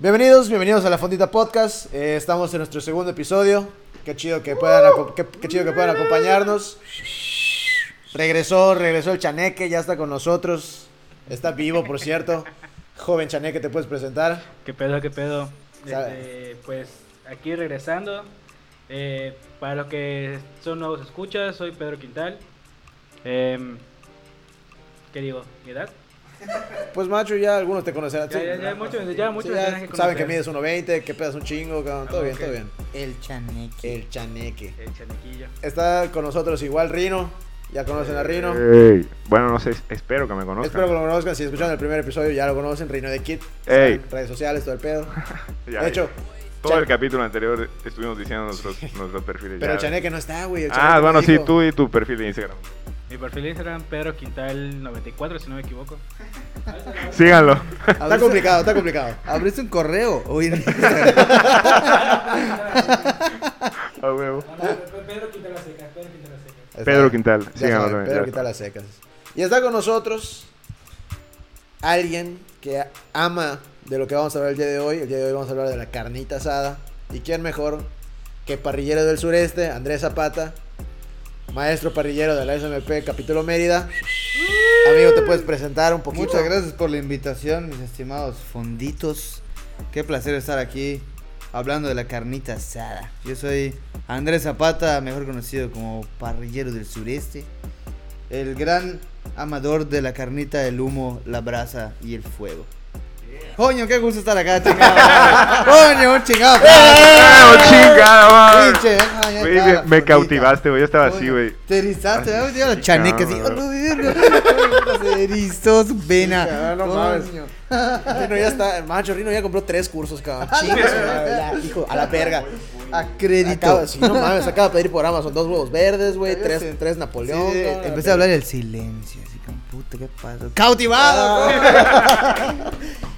Bienvenidos, bienvenidos a la Fondita Podcast. Eh, estamos en nuestro segundo episodio. Qué chido que puedan, qué, qué chido que puedan acompañarnos. Regresó, regresó el Chaneque, ya está con nosotros. Está vivo, por cierto. Joven Chaneque, ¿te puedes presentar? ¿Qué pedo, qué pedo? Este, pues aquí regresando. Eh, para los que son nuevos escuchas, soy Pedro Quintal. Em, ¿Qué digo? ¿Mi edad? Pues macho, ya algunos te conocerán. Ya, Sí. ya, ya muchos, ya muchos Sí, ya que saben que mides 1.20, que pedas un chingo, cabrón. Todo Ah, bien, todo bien. El chaneque. El Chaneque. El chanequillo. Está con nosotros igual Rino. Ya conocen a Rino. Ey, Bueno, no sé, espero que me conozcan. Espero que lo conozcan. Si escucharon el primer episodio, ya lo conocen. Rino de Kid. Ey. Redes sociales, todo el pedo. Ya, De hecho, todo Chan- el capítulo anterior estuvimos diciendo nuestros, nuestros perfiles. pero ya. el Chaneque no está, güey. el Ah, bueno, sí, tú y tu perfil de Instagram. Mi perfil de Instagram, Pedro Quintal 94, si no me equivoco. Síganlo. Está complicado, está complicado. ¿Abriste un correo? Uy, A huevo. Pedro Quintal a secas, Pedro Quintal a secas. Pedro Quintal, síganlo también, Pedro. Quintal las secas. Y está con nosotros alguien que ama de lo que vamos a hablar el día de hoy. El día de hoy vamos a hablar de la carnita asada. ¿Y quién mejor que parrillero del sureste, Andrés Zapata, maestro parrillero de la SMP Capítulo Mérida? Amigo, ¿te puedes presentar un poquito? Muchas gracias por la invitación, mis estimados fonditos. Qué placer estar aquí hablando de la carnita asada. Yo soy Andrés Zapata, mejor conocido como parrillero del sureste. El gran amador de la carnita, el humo, la brasa y el fuego. Coño, qué gusto estar acá, chingado. madre. Coño, un chingado. ¡Oh, chingada, madre! Pinche, ah, ya Güey, está me, cautivaste, güey. Yo estaba así, güey. Te erizaste, ¿verdad? Yo la chaneca así. Se erizó su vena. No mames. Rino ya está, macho, Rino ya compró tres cursos, cabrón. Chingas, ya, hijo, a la verga. A crédito. Acaba, sí, no mames, acaba de pedir por Amazon dos huevos verdes, güey, tres, tres Napoleón. Empecé a hablar el silencio, así como, puta, ¿qué pasa? ¡Cautivado!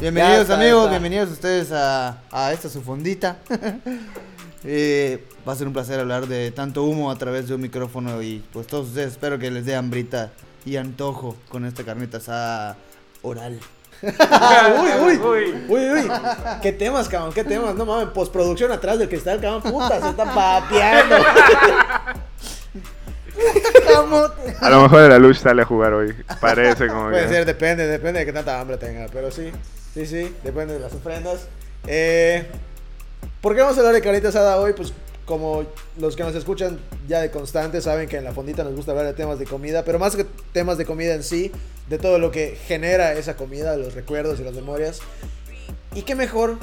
Bienvenidos, está, amigos, bienvenidos ustedes a, a esta su fondita. Eh, va a ser un placer hablar de tanto humo a través de un micrófono y pues todos ustedes espero que les dé hambrita y antojo con esta carnita asada oral. uy, uy, Uy. uy, uy. ¿Qué temas, cabrón? ¿Qué temas? No mames, postproducción atrás del cristal, cabrón. Puta, se está papeando. A lo mejor la luz sale a jugar hoy. Parece como Puede que. ser, depende, depende de qué tanta hambre tenga. Pero sí, sí, sí, depende de las ofrendas. Eh, ¿Por qué vamos a hablar de carnita asada hoy? Pues como los que nos escuchan ya de constante saben que en la fondita nos gusta hablar de temas de comida, pero más que temas de comida en sí, de todo lo que genera esa comida, los recuerdos y las memorias. ¿Y qué mejor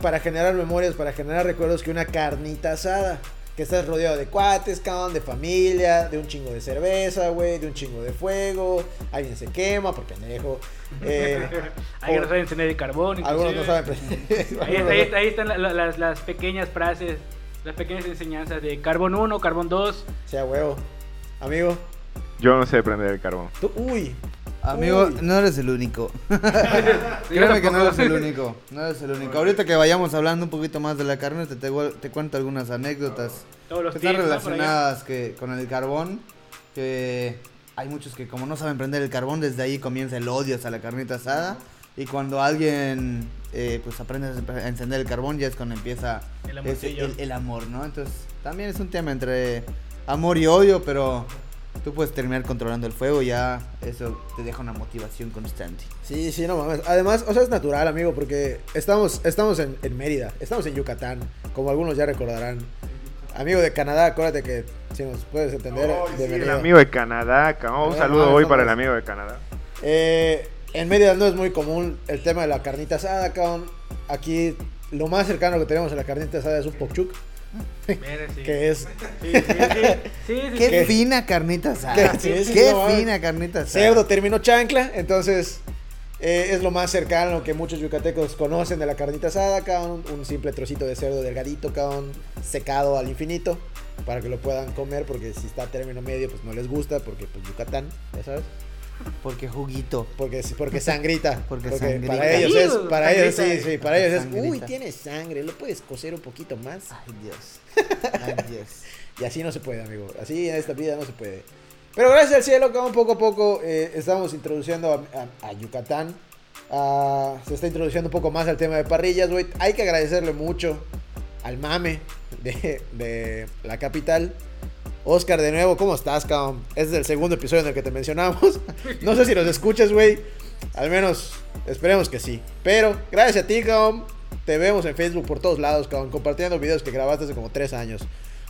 para generar memorias, para generar recuerdos que una carnita asada? Que estás rodeado de cuates, cabrón, de familia, de un chingo de cerveza, güey, de un chingo de fuego. Alguien se quema por pendejo. Eh, Alguien no o- sabe encender el carbón. algunos no saben. Ahí, está- ahí está- ahí están la- la- las, las pequeñas frases, las pequeñas enseñanzas de carbón 1, carbón 2. Sea huevo. Amigo, Yo no sé prender el carbón. tú, uy. Amigo, Uy. no eres el único. Créeme que no eres el único. No eres el único. Ahorita que vayamos hablando un poquito más de la carne, te, te, te cuento algunas anécdotas Todos los que están relacionadas que, con el carbón. Que hay muchos que como no saben prender el carbón, desde ahí comienza el odio hacia la carnita asada. Y cuando alguien eh, pues aprende a encender el carbón, ya es cuando empieza El el, el amor, ¿no? Entonces también es un tema entre amor y odio, pero tú puedes terminar controlando el fuego y ya eso te deja una motivación constante. Sí, sí, no mames. Además, o sea, es natural, amigo, porque estamos, estamos en, en Mérida, estamos en Yucatán, como algunos ya recordarán. Amigo de Canadá, acuérdate que si nos puedes entender, El amigo de Canadá, cabrón. Un saludo no, hoy no, para el amigo de Canadá. Eh, en Mérida no es muy común el tema de la carnita asada, cabrón. Aquí lo más cercano que tenemos a la carnita asada es un pokchuk. Que es Qué fina carnita asada. Qué- fina carnita asada. cerdo término chancla, entonces eh, es lo más cercano que muchos yucatecos conocen de la carnita asada, cabrón. Un simple trocito de cerdo delgadito, cabrón, secado al infinito, para que lo puedan comer, porque si está a término medio, pues no les gusta, porque pues Yucatán, ya sabes. Porque juguito. Porque, porque sangrita. Porque sangrita. para ellos es, para ellos sí, sangrita. sí, para ellos es, uy, Sangrita. tiene sangre, lo puedes cocer un poquito más. Ay, Dios. Ay, Dios. Y así no se puede, amigo. Así en esta vida no se puede. Pero gracias al cielo, que poco a poco eh, estamos introduciendo a, a- a Yucatán ah, se está introduciendo un poco más al tema de parrillas, güey. Hay que agradecerle mucho al mame de, de la capital. Oscar, de nuevo, ¿cómo estás, cabrón? Este es el segundo episodio en el que te mencionamos. No sé si nos escuchas, güey. Al menos esperemos que sí. Pero gracias a ti, cabrón. Te vemos en Facebook por todos lados, cabrón. Compartiendo videos que grabaste hace como tres años.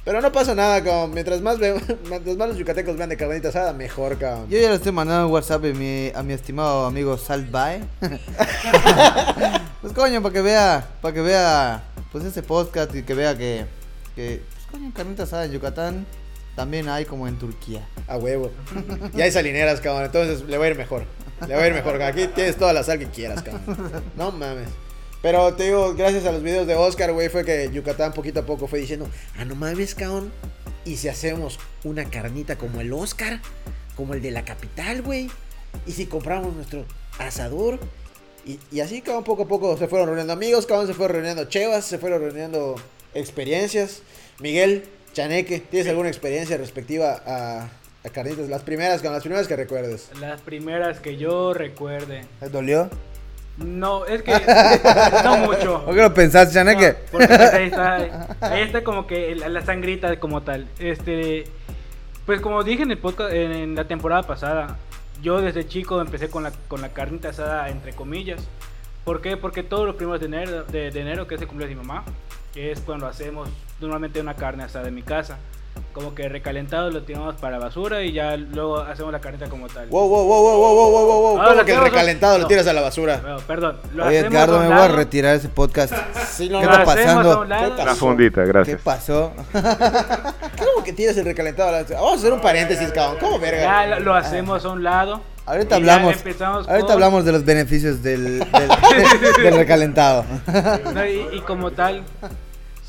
Pero no pasa nada, cabrón. Mientras más, mientras más los yucatecos vean de carnita asada, mejor, cabrón. Yo ya le estoy mandando un WhatsApp a mi, a mi estimado amigo Salvae. pues coño, para que vea, para que vea, pues ese podcast y que vea que, que pues coño, carnita asada en Yucatán también hay como en Turquía. A huevo. Y hay salineras, cabrón. Entonces le va a ir mejor. Le va a ir mejor. Aquí tienes toda la sal que quieras, cabrón. No mames. Pero te digo, gracias a los videos de Oscar, güey, fue que Yucatán poquito a poco fue diciendo, ah, no mames, cabrón. Y si hacemos una carnita como el Oscar, como el de la capital, güey. Y si compramos nuestro asador. Y, y así, cabrón, poco a poco se fueron reuniendo amigos, cabrón, se fueron reuniendo chevas, se fueron reuniendo experiencias. Miguel, Chaneque, ¿tienes alguna experiencia respectiva a, a carnitas? Las primeras, las primeras que recuerdes. Las primeras que yo recuerde. ¿Te dolió? No, es que no mucho. ¿O qué lo pensaste, Chaneque? No, porque pues ahí está, ahí está como que la, sangrita como tal. Este, pues como dije en el podcast, en, la temporada pasada, yo desde chico empecé con la, con la carnita asada entre comillas. ¿Por qué? Porque todos los primeros de enero, de, de enero, que es el cumpleaños de mi mamá, que es cuando hacemos normalmente una carne asada en mi casa. Como que recalentado lo tiramos para basura y ya luego hacemos la carnita como tal. Wow, wow, wow, wow, wow, wow, wow, wow. Ah, no, ¿Cómo que recalentado no. lo tiras a la basura? No, perdón. Lo Oye, Edgardo, me voy a retirar ese podcast. Sí, no, ¿Qué está pasando? La fundita, gracias. ¿Qué pasó? ¿Cómo que tiras el recalentado a la basura? Vamos a hacer un paréntesis, cabrón. ¿Cómo verga? Ya lo, lo hacemos a un lado. Ahorita hablamos. Ahorita con... hablamos de los beneficios del, del, del recalentado. No, y, y, como tal,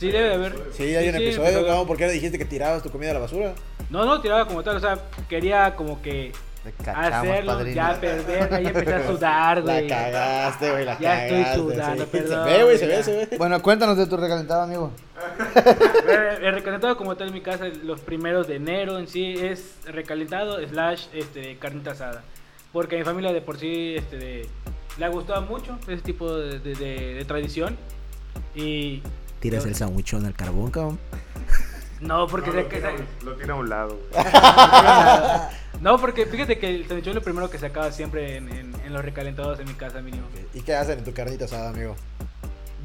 sí debe de haber. Sí, hay un sí, episodio, pero- cabrón. ¿Por qué no dijiste que tirabas tu comida a la basura? No, no, tiraba como tal, o sea, quería como que cachamos, hacerlo, padrino. ya perder, ahí empecé a sudar, La güey. cagaste, güey, la Ya estoy cagaste. sudando, sí. perdón, Se ve, güey, se ya. ve, se ve. Bueno, cuéntanos de tu recalentado, amigo. El, el recalentado como tal en mi casa, los primeros de enero en sí es recalentado slash este, carnita asada. Porque a mi familia de por sí este, de- le ha gustado mucho ese tipo de, de- de- de tradición. Y... Tiras el sandwichón al carbón, cabrón. No, porque... No, lo, que- tira, lo tira a un lado. No, porque fíjate que el sandwichón es lo primero que se acaba siempre en, en- en los recalentados en mi casa mínimo. ¿Y qué hacen en tu carnita asada, amigo?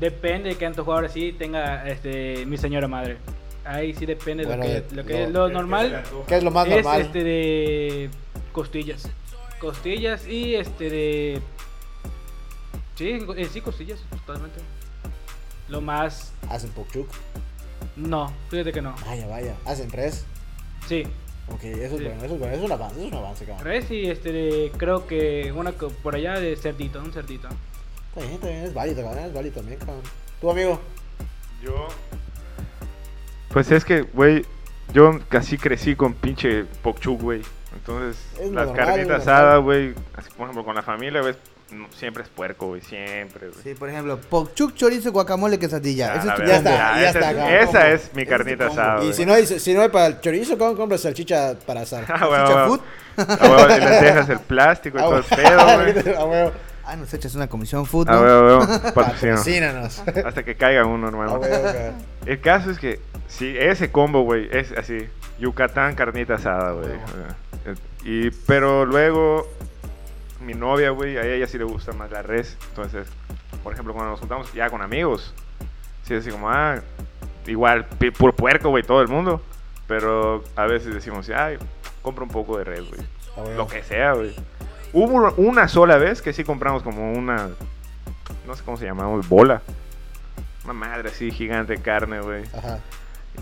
Depende de qué antojo ahora sí tenga este, mi señora madre. Ahí sí depende de lo de- que, lo, que lo- es lo normal. ¿Qué es lo más es normal? este de costillas. Costillas y este de... Sí, eh, sí, costillas, totalmente. Lo más... Hacen pokchuk. No, fíjate que no. Vaya, vaya. Hacen res. Sí, Ok, eso es Sí. bueno, eso es bueno. Eso es un avance, eso es un avance, cabrón. res y este creo que una por allá de cerdito, un cerdito. Está bien, está bien, es válido, cabrón. Es válido también, cabrón. ¿Tu amigo? Yo. Pues es que, güey, yo casi crecí con pinche pokchuk, güey. Entonces, Es las normal, carnitas asadas, güey, así por ejemplo con la familia, güey, no, siempre es puerco, güey, siempre, güey. Sí, por ejemplo, pokchuk, chorizo, guacamole, quesadilla. Ah, la es tu Ya está, ya esa está, es- cabrón. Esa es mi carnita asada, Y güey. si no, hay, si no hay para el chorizo, cabrón, compras salchicha para asar. Ah, güey, Chicha güey. food. Ah, güey, y les dejas el plástico y Ah, todo el güey. pedo, güey. A huevo. Ah, nos echas una comisión food, Ah, güey, güey, patrocino. Patrocínanos. Hasta que caiga uno, A hermano. huevo, cabrón. El caso es que, sí, ese combo, güey, es así. Yucatán, carnita asada, güey. Eh, Y, pero luego, mi novia, güey, a ella sí le gusta más la res. Entonces, por ejemplo, cuando nos juntamos ya con amigos, sí, así como, ah, igual, puro puerco, güey, todo el mundo. Pero a veces decimos, ay, compra un poco de res, güey. A huevo. Lo que sea, güey. Hubo una sola vez que sí compramos como una, no sé cómo se llamaba, bola. Una madre así gigante de carne, güey. Ajá.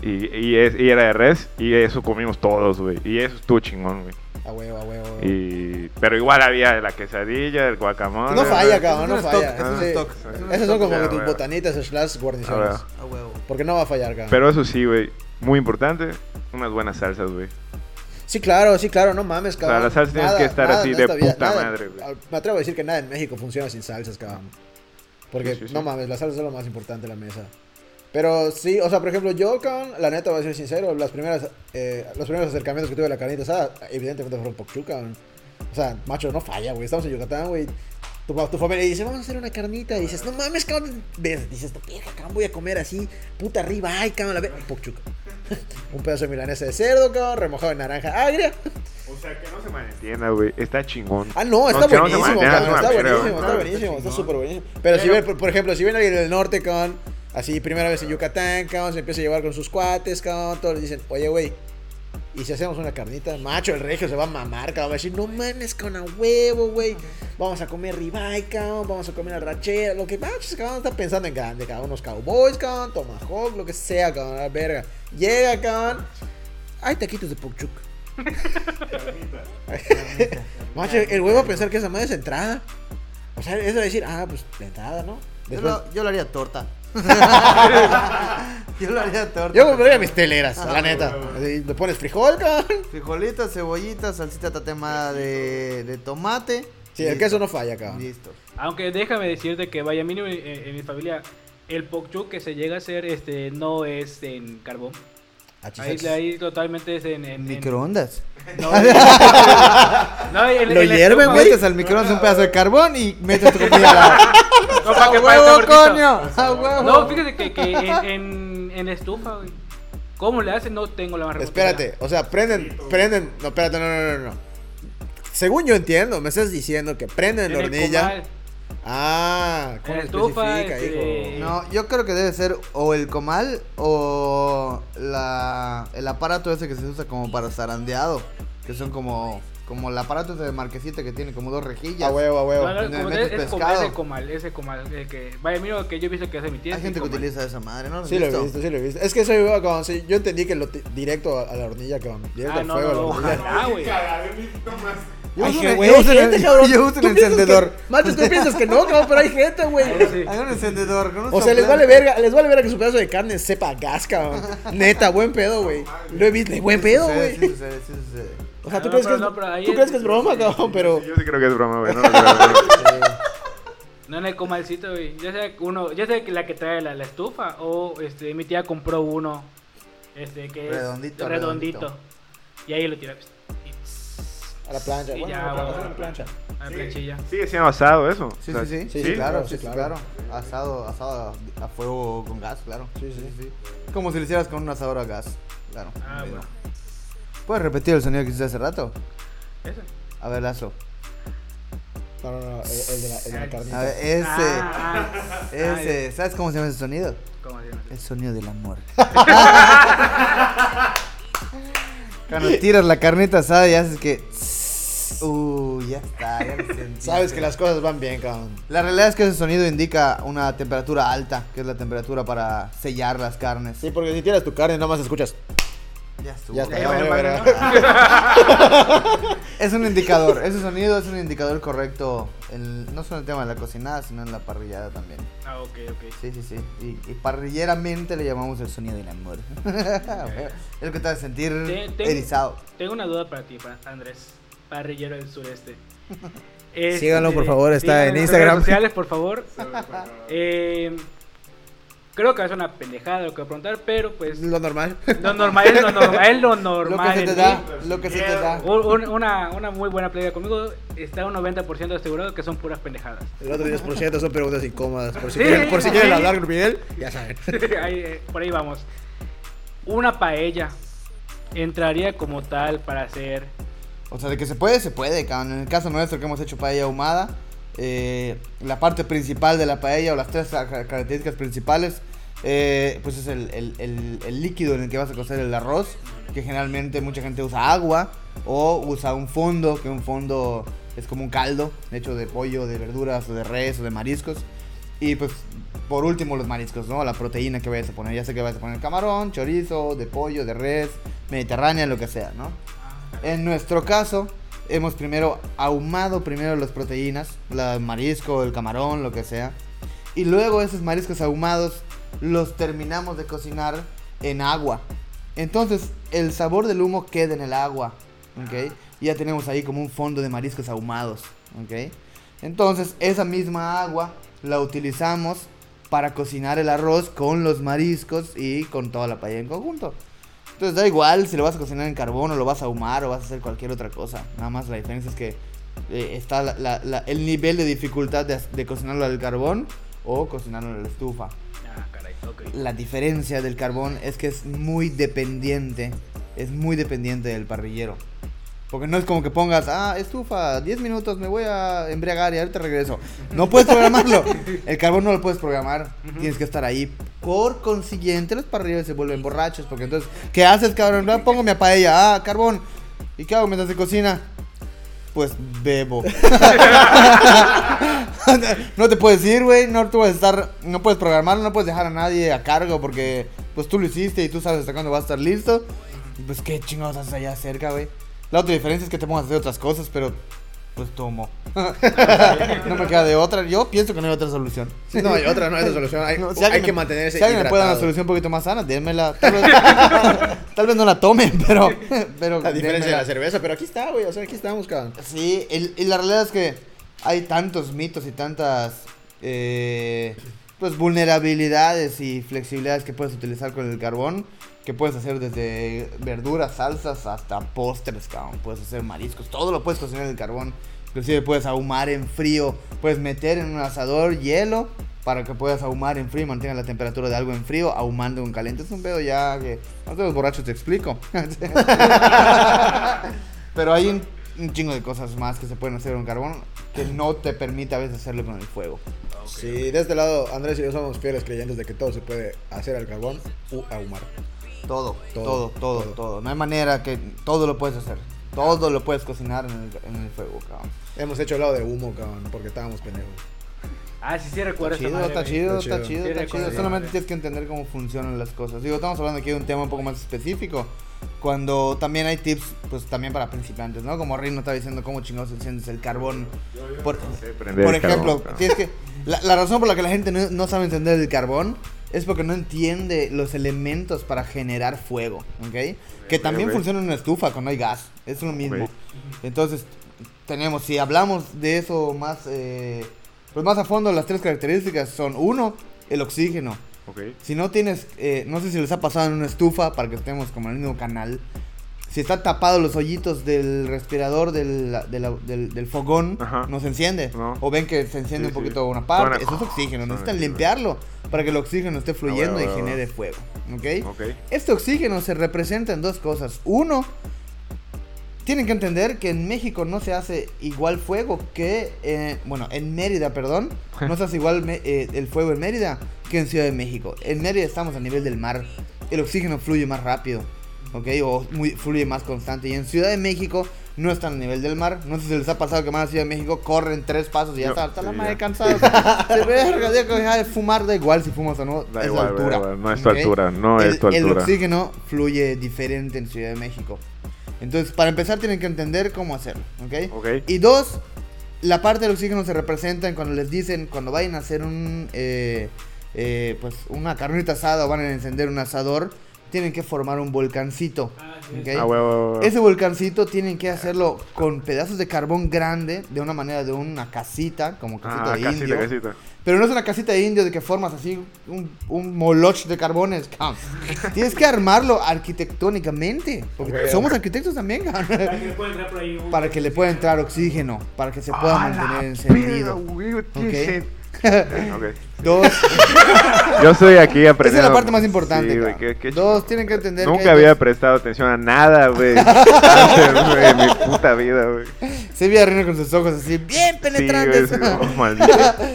Y, y, es- y era de res. Y eso comimos todos, güey. Y eso estuvo chingón, güey. A huevo, a huevo. a huevo. Y, pero igual había la quesadilla, el guacamole. No falla, cabrón, no falla. es un Sí. stock. Esas son como que tus botanitas slash guarniciones. A huevo. Porque no va a fallar, cabrón. Pero eso sí, güey. Muy importante. Unas buenas salsas, güey. Sí, claro, sí, claro, no mames, sea, cabrón. las salsas tienes que estar así de vida- puta nada- madre, güey. al- Me atrevo a decir que nada en México funciona sin salsas, cabrón. Porque, Sí, sí, sí. no mames, las salsas es lo más importante de la mesa. Pero sí, o sea, por ejemplo, yo, cabrón, la neta, voy a ser sincero, las primeras, eh, los primeros acercamientos que tuve a la carnita asada, evidentemente fueron pokchu, cabrón. O sea, macho, no falla, güey. Estamos en Yucatán, güey. tu, tu familia dice, vamos a hacer una carnita. Y dices, no mames, cabrón. Ves, dices, no, verga, cabrón, voy a comer así, puta arriba, ay, cabrón, la verga. Puc, chuca. Un pedazo de milanesa de cerdo, cabrón, remojado en naranja agria. O sea, que no se malentienda, güey. Está chingón. Ah, no, está no buenísimo, cabrón, está buenísimo, está buenísimo, está súper buenísimo. Pero, si ven, por, por ejemplo, si ven alguien del norte, cabrón, así, primera vez en Yucatán, cabrón, se empieza a llevar con sus cuates, cabrón, todos le dicen, oye, güey, y si hacemos una carnita, macho, el regio se va a mamar, cabrón, va a decir, no mames, con a huevo, güey, vamos a comer ribeye, cabrón, vamos a comer arrachera, lo que machos, cabrón, está pensando en grande, cabrón, unos cowboys, cabrón, tomahawk, lo que sea, cabrón, la verga. Llega, cabrón, hay taquitos de puchuc. Macho, el güey va a pensar que esa madre es entrada. O sea, eso de decir, ah, pues la entrada, ¿no? Yo Después, lo, yo lo haría torta. yo lo haría torta. yo compraría mis teleras, la neta. Así, le pones frijol, cabrón. Frijolitas, cebollitas, salsita tatemada de, de tomate. Sí, el queso no falla, cabrón. Listo. Aunque déjame decirte que vaya mínimo en, en mi familia, el pokchuk que se llega a hacer este no es en carbón. Ahí, ahí totalmente es en... en- en- Microondas. No, no, en- Lo en la hierven. Metes al microondas un pedazo de carbón y metes tu comida. No, para que ¡A parezca huevo, coño! ¡A huevo! No, fíjate que, que en, en, en estufa, güey. ¿Cómo le hacen? No tengo la más. Espérate, o sea, prenden, prenden. No, espérate, no, no, no, no. Según yo entiendo, me estás diciendo que prenden En la el hornilla. comal, Ah, ¿cómo estufa, especifica, este, hijo? No, yo creo que debe ser o el comal o la, el aparato ese que se usa como para zarandeado. Que son como, como el aparato ese de marquesita que tiene como dos rejillas. A huevo, a huevo. No, es, es ese comal, ese comal, el que, vaya, mira que yo he visto que hace mi tía. Hay gente que utiliza esa madre, ¿no? ¿Lo has Sí lo he visto? sí lo he visto. Es que eso iba con, sí, yo entendí que lo directo a, a la hornilla, cabrón. Directo Ah, al no, fuego no, ojalá, güey. Yo Hay uso gente- una- güey, gente, el- cabrón. yo uso Tú el piensas que- encendedor. Macho, tú piensas que no, cabrón, pero hay gente, güey. Sí. Hay un encendedor con un O sea, les vale verga, les vale verga que su pedazo de carne sepa gas, cabrón. Neta, buen pedo, güey. Lo he visto, buen pedo, güey. sí sucede, sí sucede. O sea, tú No, crees que es, no, pero ahí tú es- crees que es broma, cabrón, pero Yo sí creo que es broma, güey. No. No en el comalcito, güey. Ya sea uno, ya sea que la que trae la, la estufa o este mi tía compró uno este que es Redondito, redondito. redondito. Y ahí lo tira pues, a la plancha, y bueno, ya, a la plancha, a la plancha. a la planchilla. Sigue siendo asado eso. Sí, O sea, sí, sí, sí, sí, claro, sí, sí, sí, claro. Asado, asado a, a fuego con gas, claro. Sí, sí. Como si lo hicieras con un asador a gas, claro. Ah, bueno. ¿Puedes repetir el sonido que hiciste hace rato? Eso. A ver, Lazo. No, no, no, el, el de la, el de la carnita. A ver, ese. Ah, ah, ese. ¿Sabes cómo se llama ese sonido? ¿cómo se llama? El sonido del amor. Cuando tiras la carnita asada y haces que. Uh, ya está, ya lo sentí. Sabes que las cosas van bien, cabrón. La realidad es que ese sonido indica una temperatura alta, que es la temperatura para sellar las carnes. Sí, porque si tiras tu carne, nada más escuchas. Ya estuvo. Ya está, ya bueno, vale, verga. Es un indicador, ese sonido es un indicador correcto, en- no solo en el tema de la cocinada, sino en la parrillada también. Ah, ok, ok. Sí, sí, sí. Y, y parrilleramente le llamamos el sonido del amor. es lo que te hace sentir Te- tengo- erizado. Tengo una duda para ti, para Andrés, parrillero del sureste. Este, Síganlo, por favor, está en sus Instagram. redes sociales, por favor. Eh, creo que es una pendejada lo que voy a preguntar, pero pues Lo normal. lo normal es lo normal, es lo Lo normal que se te en da, lo que se te da. Un- un- una, una muy buena plática conmigo está un 90% asegurado que son puras pendejadas. El otro 10% son preguntas incómodas. Por si Sí, quieren, por si quieren sí. hablar con Miguel, ya saben. Ahí, eh, por ahí vamos. Una paella entraría como tal para hacer. O sea, de que se puede, se puede, cabrón. En el caso nuestro que hemos hecho paella ahumada, eh, la parte principal de la paella o las tres ca- características principales, eh, pues es el, el- el- el líquido en el que vas a cocer el arroz, que generalmente mucha gente usa agua o usa un fondo, que un fondo es como un caldo hecho de pollo, de verduras o de res o de mariscos. Y pues por último los mariscos, ¿no? La proteína que vayas a poner, ya sé que vas a poner camarón, chorizo, de pollo, de res, mediterránea, lo que sea, ¿no? En nuestro caso, hemos primero ahumado primero las proteínas, la marisco, el camarón, lo que sea. Y luego esos mariscos ahumados los terminamos de cocinar en agua. Entonces, el sabor del humo queda en el agua, ¿ok? Y ya tenemos ahí como un fondo de mariscos ahumados, ¿ok? Entonces, esa misma agua la utilizamos para cocinar el arroz con los mariscos y con toda la paella en conjunto. Entonces da igual si lo vas a cocinar en carbón o lo vas a ahumar o vas a hacer cualquier otra cosa. Nada más la diferencia es que eh, está la- la- la- el nivel de dificultad de, de cocinarlo al carbón o cocinarlo en la estufa. Ah, caray, ok. La diferencia del carbón es que es muy dependiente, es muy dependiente del parrillero. Porque no es como que pongas, ah, estufa, 10 minutos, me voy a embriagar y ahorita regreso. No puedes programarlo. El carbón no lo puedes programar. Tienes que estar ahí. Por consiguiente, los parrilleros se vuelven borrachos. Porque entonces, ¿qué haces, cabrón? Ah, Pongo mi paella. Ah, carbón. ¿Y qué hago mientras se cocina? Pues bebo. no te puedes ir, güey. No puedes estar, no puedes programarlo, no puedes dejar a nadie a cargo porque pues tú lo hiciste y tú sabes hasta cuándo va a estar listo. Pues qué chingados haces allá cerca, güey. La otra diferencia es que te pongas a hacer otras cosas, pero pues tomo. no me queda de otra. Yo pienso que no hay otra solución. Sí, no, hay otra, no hay otra solución. Hay, No, si hay que me- mantenerse Si alguien me puede dar una hidratado. solución un poquito más sana, démela. Tal vez, tal vez no la tomen, pero. pero La diferencia de la cerveza, pero aquí está, güey. O sea, aquí estamos, cabrón. Sí, el- y la realidad es que hay tantos mitos y tantas eh, pues vulnerabilidades y flexibilidades que puedes utilizar con el carbón que puedes hacer desde verduras, salsas hasta postres, cabrón. Puedes hacer mariscos, todo lo puedes cocinar en el carbón. Inclusive puedes ahumar en frío, puedes meter en un asador hielo para que puedas ahumar en frío y mantenga la temperatura de algo en frío, ahumando en caliente. Es un pedo ya que no los borrachos te explico. Pero hay un, un chingo de cosas más que se pueden hacer con carbón que no te permite a veces hacerlo con el fuego. Sí, de este lado, Andrés y yo somos fieles creyentes de que todo se puede hacer al carbón u ahumar. Todo, Todo, todo, todo, todo. todo, No hay manera que todo lo puedes hacer. Todo lo puedes cocinar en el, en el fuego, cabrón. Hemos hecho helado de humo, cabrón, porque estábamos pendejos. Ah, sí, sí, recuerdo Está chido, madre, está chido, Está está chido. está chido. Solamente tienes que entender cómo funcionan las cosas. Digo, estamos hablando aquí de un tema un poco más específico. Cuando también hay tips, pues también para principiantes, ¿no? Como Rino está diciendo cómo chingados enciendes el carbón. Por, por el carbón, ejemplo, tienes que. La, la razón por la que la gente no, no sabe encender el carbón es porque no entiende los elementos para generar fuego, ¿ok? Que también funciona en una estufa cuando hay gas, es lo mismo. Entonces, tenemos, si hablamos de eso más, eh, pues más a fondo, las tres características son, uno, el oxígeno. Ok. Si no tienes, eh, no sé si les ha pasado en una estufa, para que estemos como en el mismo canal, si están tapados los hoyitos del respirador del, del, del fogón, Ajá. no se enciende. No. O ven que se enciende Sí, un sí. poquito una parte. Eso es oxígeno. Necesitan limpiarlo para que el oxígeno esté fluyendo huevo, y genere fuego. ¿Ok? Ok. Este oxígeno se representa en dos cosas. Uno, tienen que entender que en México no se hace igual fuego que, eh, bueno, en Mérida, perdón, no se hace igual me- eh, el fuego en Mérida que en Ciudad de México. En Mérida estamos a nivel del mar, el oxígeno fluye más rápido, ¿ok? O muy- fluye más constante. Y en Ciudad de México no están a nivel del mar. No sé si les ha pasado que van a Ciudad de México, corren tres pasos y ya No, está, está la sí, madre ya. cansada. Se dejar de fumar, da igual si fumas o no, Da es igual, la altura. igual, no es tu altura, no el, es tu el altura. oxígeno fluye diferente en Ciudad de México. Entonces, para empezar, tienen que entender cómo hacerlo, ¿ok? Ok. Y dos, la parte del oxígeno se representa en cuando les dicen, cuando vayan a hacer un, eh, eh, pues, una carnita asada o van a encender un asador, tienen que formar un volcancito, Ah, sí. ¿ok? Ah. Ese volcancito tienen que hacerlo con pedazos de carbón grande, de una manera de una casita, como casita Ah, de casita, indio. casita. Pero no es una casita de indio de que formas así un, un moloch de carbones. Tienes que armarlo arquitectónicamente. Porque somos arquitectos también. Para que le pueda entrar por ahí un- Para que le pueda entrar oxígeno, para que se pueda ¡Ah, mantener encendido. Verga, güey, Ok. tiene- Ok. Dos, Yo estoy aquí esa aprendiendo. es la parte más importante. Sí, güey, cabrón. qué- qué Dos, tienen que entender Nunca había dos- prestado atención a nada, güey. en mi puta vida, güey. Se ve a Reina con sus ojos así, bien Sí, penetrantes. sí, oh.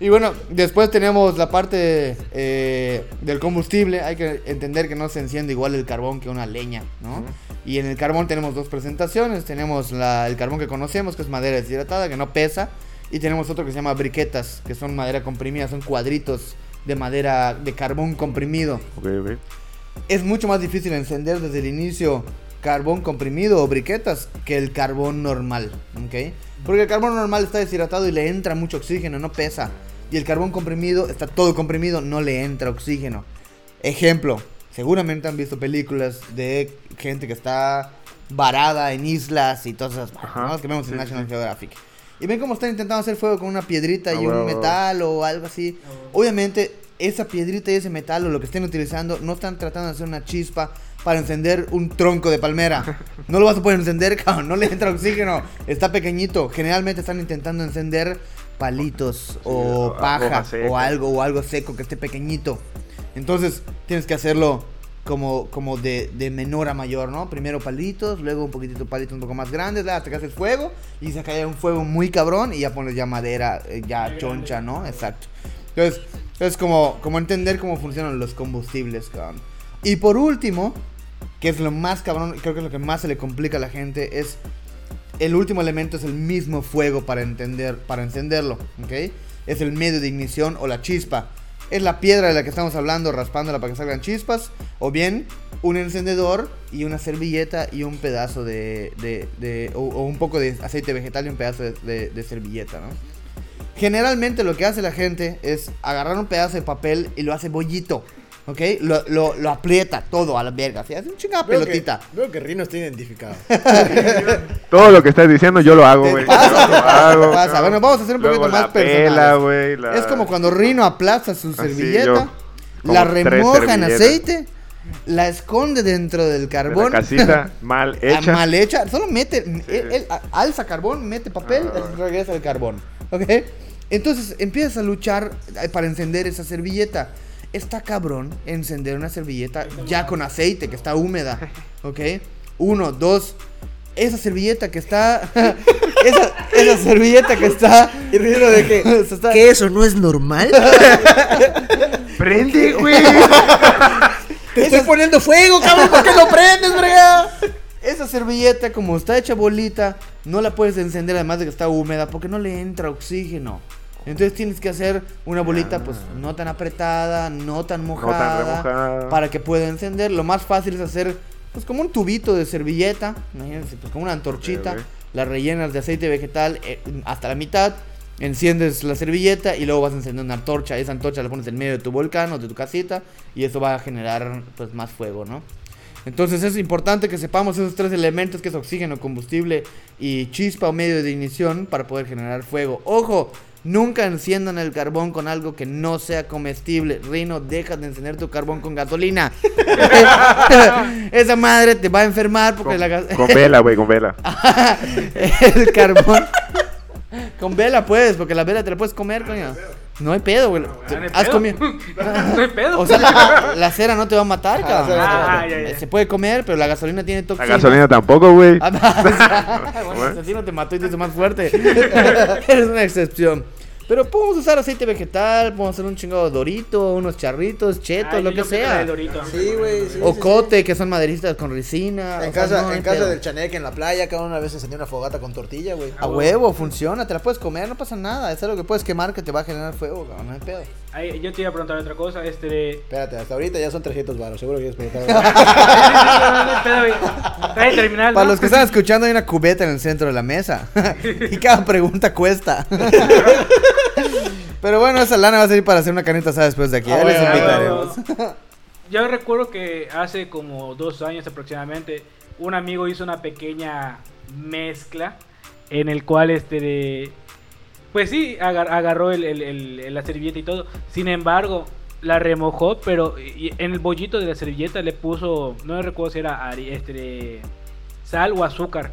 Y bueno, después tenemos la parte eh, del combustible. Hay que entender que no se enciende igual el carbón que una leña, ¿no? Y en el carbón tenemos dos presentaciones. Tenemos la- el carbón que conocemos, que es madera deshidratada, que no pesa. Y tenemos otro que se llama briquetas, que son madera comprimida, son cuadritos de madera de carbón comprimido. Ok, ok. Es mucho más difícil encender desde el inicio carbón comprimido o briquetas que el carbón normal, ¿ok? Porque el carbón normal está deshidratado y le entra mucho oxígeno, no pesa. Y el carbón comprimido está todo comprimido, no le entra oxígeno. Ejemplo, seguramente han visto películas de gente que está varada en islas y todas esas Ajá, ¿no? Que vemos en sí, National sí. Geographic. Y ven cómo están intentando hacer fuego con una piedrita Ah, y un metal o algo así. Obviamente, esa piedrita y ese metal o lo que estén utilizando no están tratando de hacer una chispa para encender un tronco de palmera. No lo vas a poder encender, cabrón, no le entra oxígeno. Está pequeñito. Generalmente están intentando encender palitos o o paja o algo o algo seco que esté pequeñito. Entonces tienes que hacerlo como, como de, de menor a mayor, ¿no? Primero palitos, luego un poquitito palitos un poco más grandes, hasta que haces fuego y se cae un fuego muy cabrón y ya pones ya madera, eh, ya choncha, ¿no? Exacto. Entonces, es como, como entender cómo funcionan los combustibles, cabrón. Y por último, que es lo más cabrón, creo que es lo que más se le complica a la gente, es el último elemento es el mismo fuego para entender, para encenderlo, ¿ok? Es el medio de ignición o la chispa. Es la piedra de la que estamos hablando, raspándola para que salgan chispas. O bien un encendedor y una servilleta y un pedazo de... de- o, un poco de aceite vegetal y un pedazo de, de- de servilleta, ¿no? Generalmente lo que hace la gente es agarrar un pedazo de papel y lo hace bollito, ¿ok? Lo, lo, lo aprieta todo a la verga, así hace un chingada Veo que- pelotita. Veo que Rino está identificado. Todo lo que estás diciendo yo lo hago, güey. pasa, Yo lo hago, te pasa. cabrón. Bueno, vamos a hacer un Luego poquito más la- Es como cuando Rino aplasta su Así, servilleta, yo, la remoja en aceite, la esconde dentro del de carbón. La casita mal Ah, hecha. Mal hecha. Solo mete, él, él a- alza carbón, mete papel, Ah. regresa el carbón. ¿Ok? Entonces empiezas a luchar eh, para encender esa servilleta. Está cabrón encender una servilleta ya con aceite, que está húmeda. ¿Ok? Uno, dos. Esa servilleta que está. esa, esa servilleta que está. Y Rino de que, está- ¿que eso no es normal? Prende, güey. Te estoy poniendo fuego, cabrón, ¿por qué no prendes, brega? Esa servilleta, como está hecha bolita, no la puedes encender además de que está húmeda porque no le entra oxígeno. Entonces tienes que hacer una bolita pues no tan apretada, no tan mojada, remojada. para que pueda encender. Lo más fácil es hacer pues como un tubito de servilleta, imagínense, pues como una antorchita, la rellenas de aceite vegetal eh, hasta la mitad, enciendes la servilleta y luego vas a encender una antorcha. Esa antorcha la pones en medio de tu volcán o de tu casita y eso va a generar pues más fuego, ¿no? Entonces es importante que sepamos esos tres elementos que es oxígeno, combustible y chispa o medio de ignición para poder generar fuego. Ojo, nunca enciendan el carbón con algo que no sea comestible. Rino, deja de encender tu carbón con gasolina. Esa madre te va a enfermar porque Con, la gas- con vela, güey, con vela. el carbón. Con vela puedes, porque la vela te la puedes comer, coño. No hay pedo, güey. Ah, no hay Has pedo. comido. no hay pedo. O sea, la, la cera no te va a matar, la cabrón. Ah, ya, ya. Se puede comer, pero la gasolina tiene La toxinas. gasolina tampoco, güey. Ah, bueno, así no te mató y te hizo más fuerte. Eres una excepción. Pero podemos usar aceite vegetal, podemos hacer un chingado dorito, unos charritos, chetos, Ay, lo que sea. Sí, güey. sí, O sí, cote, que son maderistas con resina. sí. o En sea, casa, no en casa del chaneque en la playa, cada una vez encendí una fogata con tortilla, güey. A huevo, funciona, te la puedes comer, no pasa nada. Es algo que puedes quemar que te va a generar fuego, cabrón, no hay pedo. Ay, yo te iba a preguntar otra cosa. Este. de- Espérate, hasta ahorita ya son 300 baros, seguro que quieres preguntar. No hay pedo, güey. Está de terminal. Para los que están escuchando, hay una cubeta en el centro de la mesa. y cada pregunta cuesta. Pero bueno, esa lana va a servir para hacer una canita asada después de aquí. Ah, les bueno, invitaremos. Yo recuerdo que hace como dos años aproximadamente, un amigo hizo una pequeña mezcla en el cual este de- pues sí, agar- agarró el- el- el- la servilleta y todo. Sin embargo, la remojó, pero en el bollito de la servilleta le puso, no recuerdo si era este de sal o azúcar.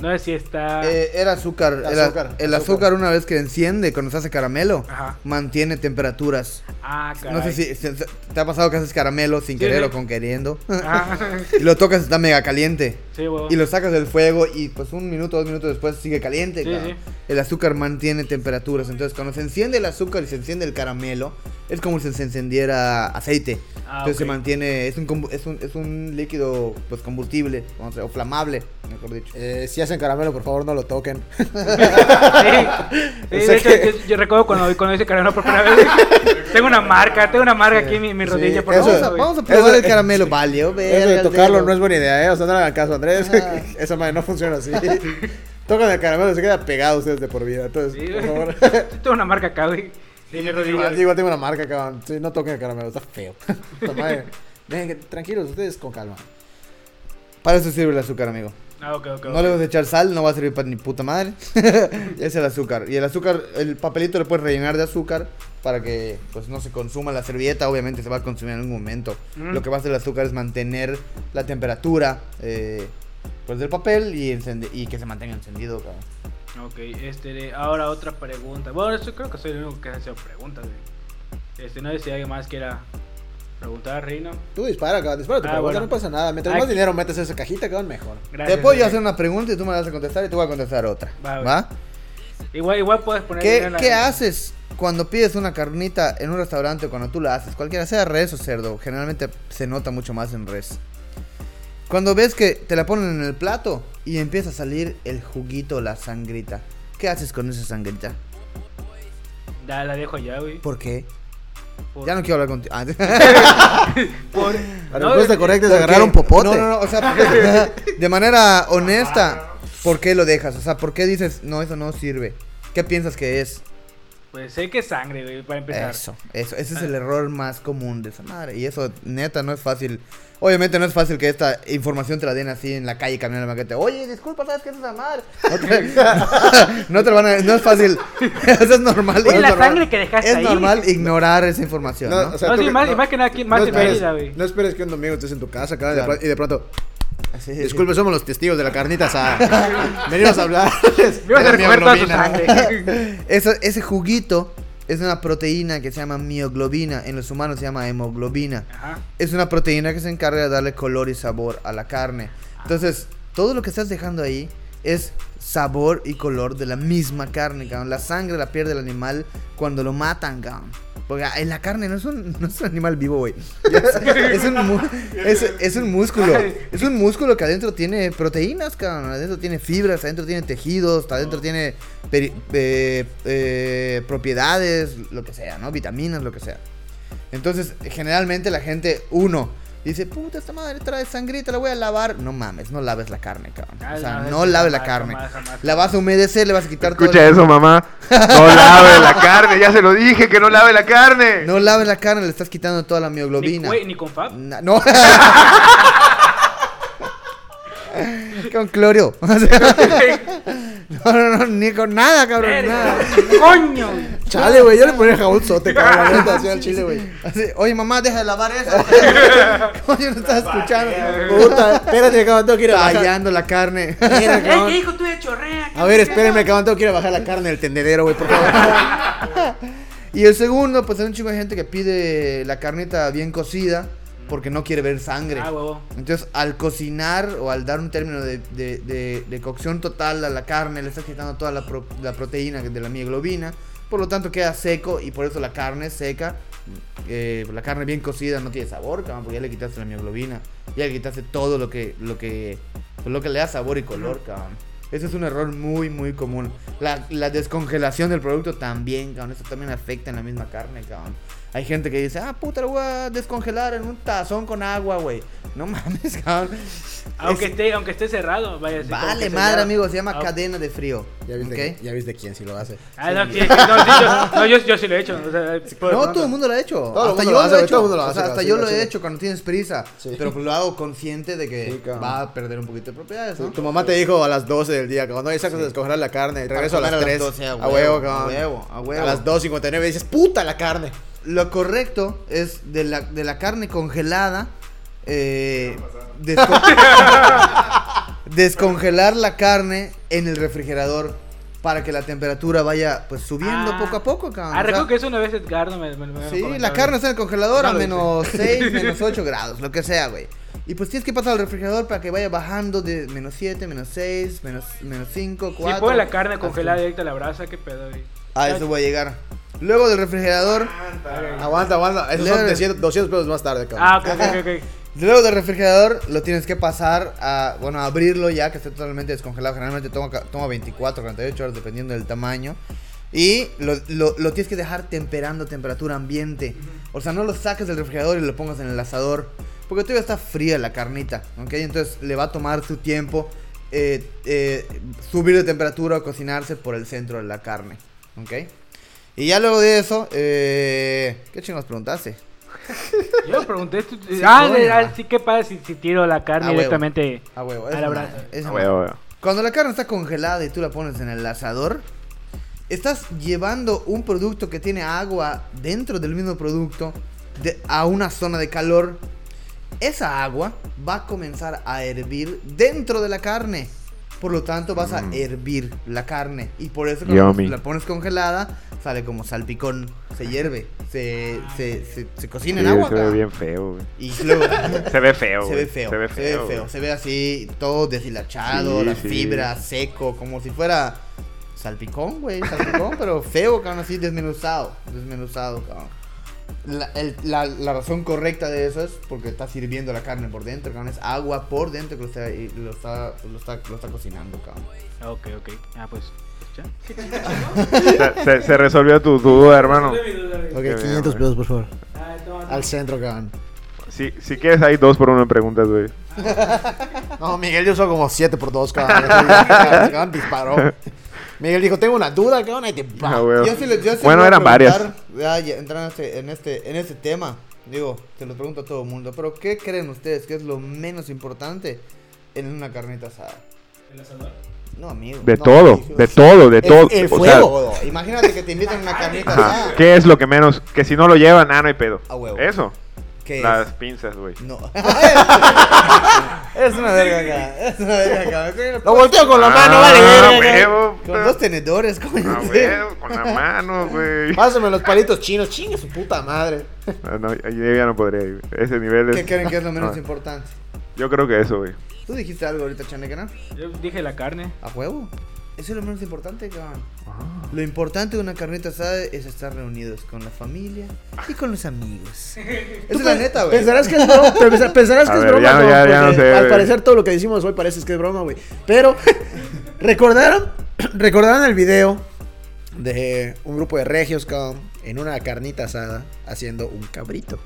No sé si está... Eh, era azúcar. era- Azúcar, el azúcar. azúcar, una vez que enciende, cuando se hace caramelo, Ajá. mantiene temperaturas. Ah, caray. No sé si, si- si- te ha pasado que haces caramelo sin Sí, querer sí. o con queriendo. Ah, y lo tocas, está mega caliente. sí. Y lo sacas del fuego y pues un minuto, dos minutos después sigue caliente. Sí, cabrón. sí. El azúcar mantiene temperaturas. Entonces cuando se enciende el azúcar y se enciende el caramelo, es como si se encendiera aceite. Ah, Entonces se mantiene, es un, es un, es un líquido pues combustible, o flamable, mejor dicho. Eh, si hacen caramelo, por favor, no lo toquen. Sí, sí, O de sea hecho, que- yo, yo recuerdo cuando, cuando hice caramelo por primera vez. tengo una marca, tengo una marca aquí en mi, mi Sí, rodilla. Por eso- favor, Vamos a, vamos a probar Eso- el caramelo, valió, Eso de tocarlo dedo. no es buena idea, ¿eh? O sea, no le hagan caso, Andrés. Ah. Esa madre no funciona así. Tocan el caramelo, se queda pegado ustedes de por vida. Entonces, Sí, por favor. Tengo una marca acá, güey. De rodilla. Igual tengo una marca, cabrón. Sí, no toquen el caramelo, está feo. Venga, tranquilos, ustedes con calma. Para eso sirve el azúcar, amigo. Ah, ok, ok. No le vas a echar sal, no va a servir para ni puta madre. es el azúcar. Y el azúcar, el papelito lo puedes rellenar de azúcar para que pues no se consuma la servilleta. Obviamente se va a consumir en algún momento. Mm. Lo que va a hacer el azúcar es mantener la temperatura eh, pues del papel y, y que se mantenga encendido. cabrón. Ok, este, ahora otra pregunta. Bueno, eso creo que soy el único que hace preguntas. güey. Este, no sé si alguien más quiera preguntar, Reino. Tú dispara, cabrón. Dispara tu Ah, pregunta, bueno. no pasa nada. Mientras Aquí- más dinero metes en esa cajita, cabrón, mejor. Gracias. Te puedo yo hacer una pregunta y tú me la vas a contestar y tú vas a contestar otra. Va. Igual, igual puedes poner. ¿Qué, dinero en la- qué haces cuando pides una carnita en un restaurante o cuando tú la haces? Cualquiera sea res o cerdo, generalmente se nota mucho más en res. Cuando ves que te la ponen en el plato y empieza a salir el juguito, la sangrita. ¿Qué haces con esa sangrita? Da, la dejo allá, güey. ¿Por qué? Por- Ya no quiero hablar contigo. Ah, por- La respuesta correcta es ¿por agarrar un popote. No, no, no, o sea, porque- de manera honesta, ¿por qué lo dejas? O sea, ¿por qué dices, no, eso no sirve? ¿Qué piensas que es? Pues sé que es sangre, güey, para empezar. Eso, eso, ese es el error más común de esa madre. Y eso, neta, no es fácil. Obviamente no es fácil que esta información te la den así en la calle caminando en la maqueta. Oye, disculpa, ¿sabes qué es esa madre? No te, no te lo van a... No es fácil. Eso es normal. Oye, es la normal. sangre que dejaste Es ahí. normal ignorar esa información, ¿no? o sea, No, sí, que- más- más que nada más en esperes, Mérida, güey. no esperes que un domingo estés en tu casa, Claro. y de pronto- Sí, disculpe, somos los testigos de la carnita asada. Venimos a hablar. Eso- ese juguito es una proteína que se llama mioglobina. En los humanos se llama hemoglobina. Ajá. Es una proteína que se encarga de darle color y sabor a la carne. Entonces, todo lo que estás dejando ahí es sabor y color de la misma carne, cabrón. La sangre la pierde el animal cuando lo matan, cabrón. Porque en la carne no es un, no es un animal vivo, güey. Es, un, es, es un músculo. Es un músculo que adentro tiene proteínas, cabrón. Adentro tiene fibras, adentro tiene tejidos, adentro tiene peri- eh, eh, propiedades, lo que sea, ¿no? Vitaminas, lo que sea. Entonces, generalmente la gente, uno, dice, puta, esta madre trae sangrita, la voy a lavar. No mames, no laves la carne, cabrón. O sea, no, no laves la carne. jamás, jamás. La vas a humedecer, le vas a quitar todo. Escucha eso, mamá. No lave la carne, ya se lo dije que no lave la carne. No laves la carne, le estás quitando toda la Ni, mioglobina. güey, ni con Fab. Na- no. con clorio. No, no, no, ni con nada, cabrón. Nada. ¡Coño! Chale, güey, yo le ponía jabón sote, cabrón, neta, así al chile, güey. Así, Oye, mamá, deja de lavar eso. Oye, no estás escuchando. Puta, espérate, cabrón, tengo que ir a bajar. Tallando la carne. Mira, ¡Eh, cabrón. qué hijo tú de chorrea! A ver, espérenme, cabrón, tengo que ir a bajar la carne del tendedero, güey, por favor. Y el segundo, pues hay un chingo de gente que pide la carnita bien cocida porque no quiere ver sangre. Ah, huevo. Entonces, al cocinar o al dar un término de, de- de- de cocción total a la carne, le estás quitando toda la, pro- la proteína de la mioglobina. Por lo tanto, queda seco y por eso la carne seca, eh, la carne bien cocida no tiene sabor, cabrón, porque ya le quitaste la mioglobina. Ya le quitaste todo lo que, lo que, lo que le da sabor y color, cabrón. Ese es un error muy, muy común. La, la descongelación del producto también, cabrón. Eso también afecta en la misma carne, cabrón. Hay gente que dice, ah, puta, lo voy a descongelar en un tazón con agua, güey. No mames, cabrón. Aunque Es- esté, aunque esté cerrado, vaya. Vale, que madre, sellado. amigo. Se llama Ah, cadena de frío. Ya viste, ¿ok? ya viste quién sí lo hace. Ah, no, sí, sí, no, sí, yo, no, yo, yo sí lo he hecho. O sea, No, todo el mundo lo ha hecho. Todo hasta yo lo he hecho. hasta yo lo he hecho cuando tienes prisa. Sí. Pero lo hago consciente de que va a perder un poquito de propiedades, ¿no? Tu mamá te dijo a las 12 del día, cuando sacas de descongelar la carne, regreso a las a las 3. 12, a huevo, a huevo, a huevo. A las 2.59 dices, puta la carne. Lo correcto es de la, de la carne congelada. eh, desco- descongelar la carne en el refrigerador para que la temperatura vaya pues subiendo Ah. poco a poco, cabrón. Ah, recuerdo que eso una vez Edgardo me, me, me Sí, la carne está en el congelador a No menos 6, menos 8 grados, lo que sea, güey. Y pues tienes que pasar al refrigerador para que vaya bajando de menos 7, menos 6, menos, menos 5, 4. Si pone la carne congelada directa a la brasa, qué pedo, güey. A eso voy a llegar. Luego del refrigerador, Aguanta, aguanta. Esos son 300, 200 pesos más tarde, cabrón. Ah, ok, ok, ok. luego del refrigerador lo tienes que pasar a, bueno, a abrirlo ya que esté totalmente descongelado. Generalmente toma, toma 24, 48 horas dependiendo del tamaño. Y lo, lo- lo tienes que dejar temperando a temperatura ambiente. O sea, no lo saques del refrigerador y lo pongas en el asador. Porque todavía está fría la carnita. ¿Ok? Entonces le va a tomar su tiempo eh, eh, subir de temperatura o cocinarse por el centro de la carne. ¿Ok? Y ya luego de eso, eh, ¿qué chingos preguntaste? Yo pregunté. tú- Sí, ah, coño. ah, sí, ¿qué pasa si, si tiro la carne Ah, directamente A huevo, a la brasa? huevo, huevo. Cuando la carne está congelada y tú la pones en el asador, estás llevando un producto que tiene agua dentro del mismo producto de- a una zona de calor. Esa agua va a comenzar a hervir dentro de la carne. Por lo tanto, vas a Mm. hervir la carne. Y por eso cuando Yummy. la pones congelada, sale como salpicón. Se hierve. Se, se, se, se cocina Sí, en agua. se ve bien feo, güey. Y luego... Se ve feo, Se ve feo, Se ve feo. Se ve así, todo deshilachado, Sí, las sí. fibras, seco, como si fuera salpicón, güey, salpicón, pero feo, cabrón, así desmenuzado, desmenuzado, cabrón. La, el- la- la razón correcta de eso es porque está sirviendo la carne por dentro, cabrón, es agua por dentro que lo está, y lo está, lo está, lo está cocinando, cabrón. Ah, Ok, ok. Ah, pues. ya. Se, se- se resolvió tu duda, hermano. Ok, Qué 500 bien, pesos, por favor. Ah. Al centro, cabrón. Si, si quieres, hay dos por uno en preguntas, güey. No, Miguel yo soy como 7 por 2, cabrón. Cabrón, disparó. Miguel dijo, tengo una duda, cabrón, ahí te va. Ah. Yo sí yo sí Bueno, eran varias. Ya, entrando en este, en, este, en este tema, digo, te lo pregunto a todo el mundo, pero ¿qué creen ustedes que es lo menos importante en una carnita asada? No, amigo. De no, todo, amigo. de todo, de El- todo. el o sea, fuego. Todo. Imagínate que te invitan a una carnita ajá, asada. ¿Qué es lo que menos? Que si no lo llevan, ah, no hay pedo. A huevo. Eso. ¿Qué Las es? pinzas, güey. No. es una verga acá. Es una verga acá. Lo volteo con la mano, Ah, vale, verga, cabrón. huevo. Con dos tenedores, coño. Ah, huevo, con la mano, güey. Pásame los palitos chinos, chingue su puta madre. Ah, no, yo ya no podría ir. Ese nivel es. ¿Qué creen que es lo menos Ah, importante? Yo creo que eso, güey. Tú dijiste algo ahorita, Chaneca, Yo dije la carne. A huevo. Eso es lo menos importante, cabrón. Lo importante de una carnita asada es estar reunidos con la familia y con los amigos. Esa es la neta, güey. Pensarás que es broma, pero pensarás que es broma, ya no- cabrón, ya- ya no porque sé, al parecer todo lo que decimos hoy parece que es broma, güey. Pero, ¿recordaron, recordaron el video de un grupo de regios, cabrón, en una carnita asada haciendo un cabrito?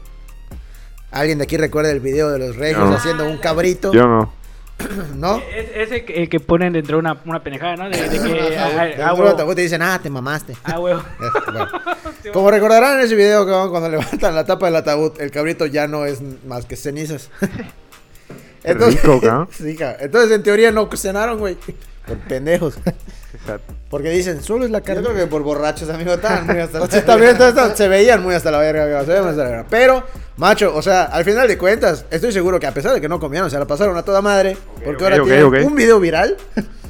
¿Alguien de aquí recuerda el video de los regios No. haciendo un cabrito? Yo no. ¿No? Es, ese que, el que ponen dentro de una, una pendejada, ¿no? De, de que. ah, ah, ah, ataúd te dicen, ah, te mamaste. Ah, huevo. Eh, bueno. Como recordarán en ese video, cuando levantan la tapa del ataúd, el cabrito ya no es más que cenizas. rico, cabrón. sí, cabrón. Entonces, en teoría, no cenaron, güey. Por pendejos. Porque dicen, solo es la Yo carne. creo que por borrachos, amigo, estaban muy hasta O sea, también entonces, entonces, se veían muy hasta la verga, cabrón, se veían muy hasta la verga. Pero, macho, o sea, al final de cuentas, estoy seguro que a pesar de que no comieron, se la pasaron a toda madre. porque ahora ok, tienen un video viral.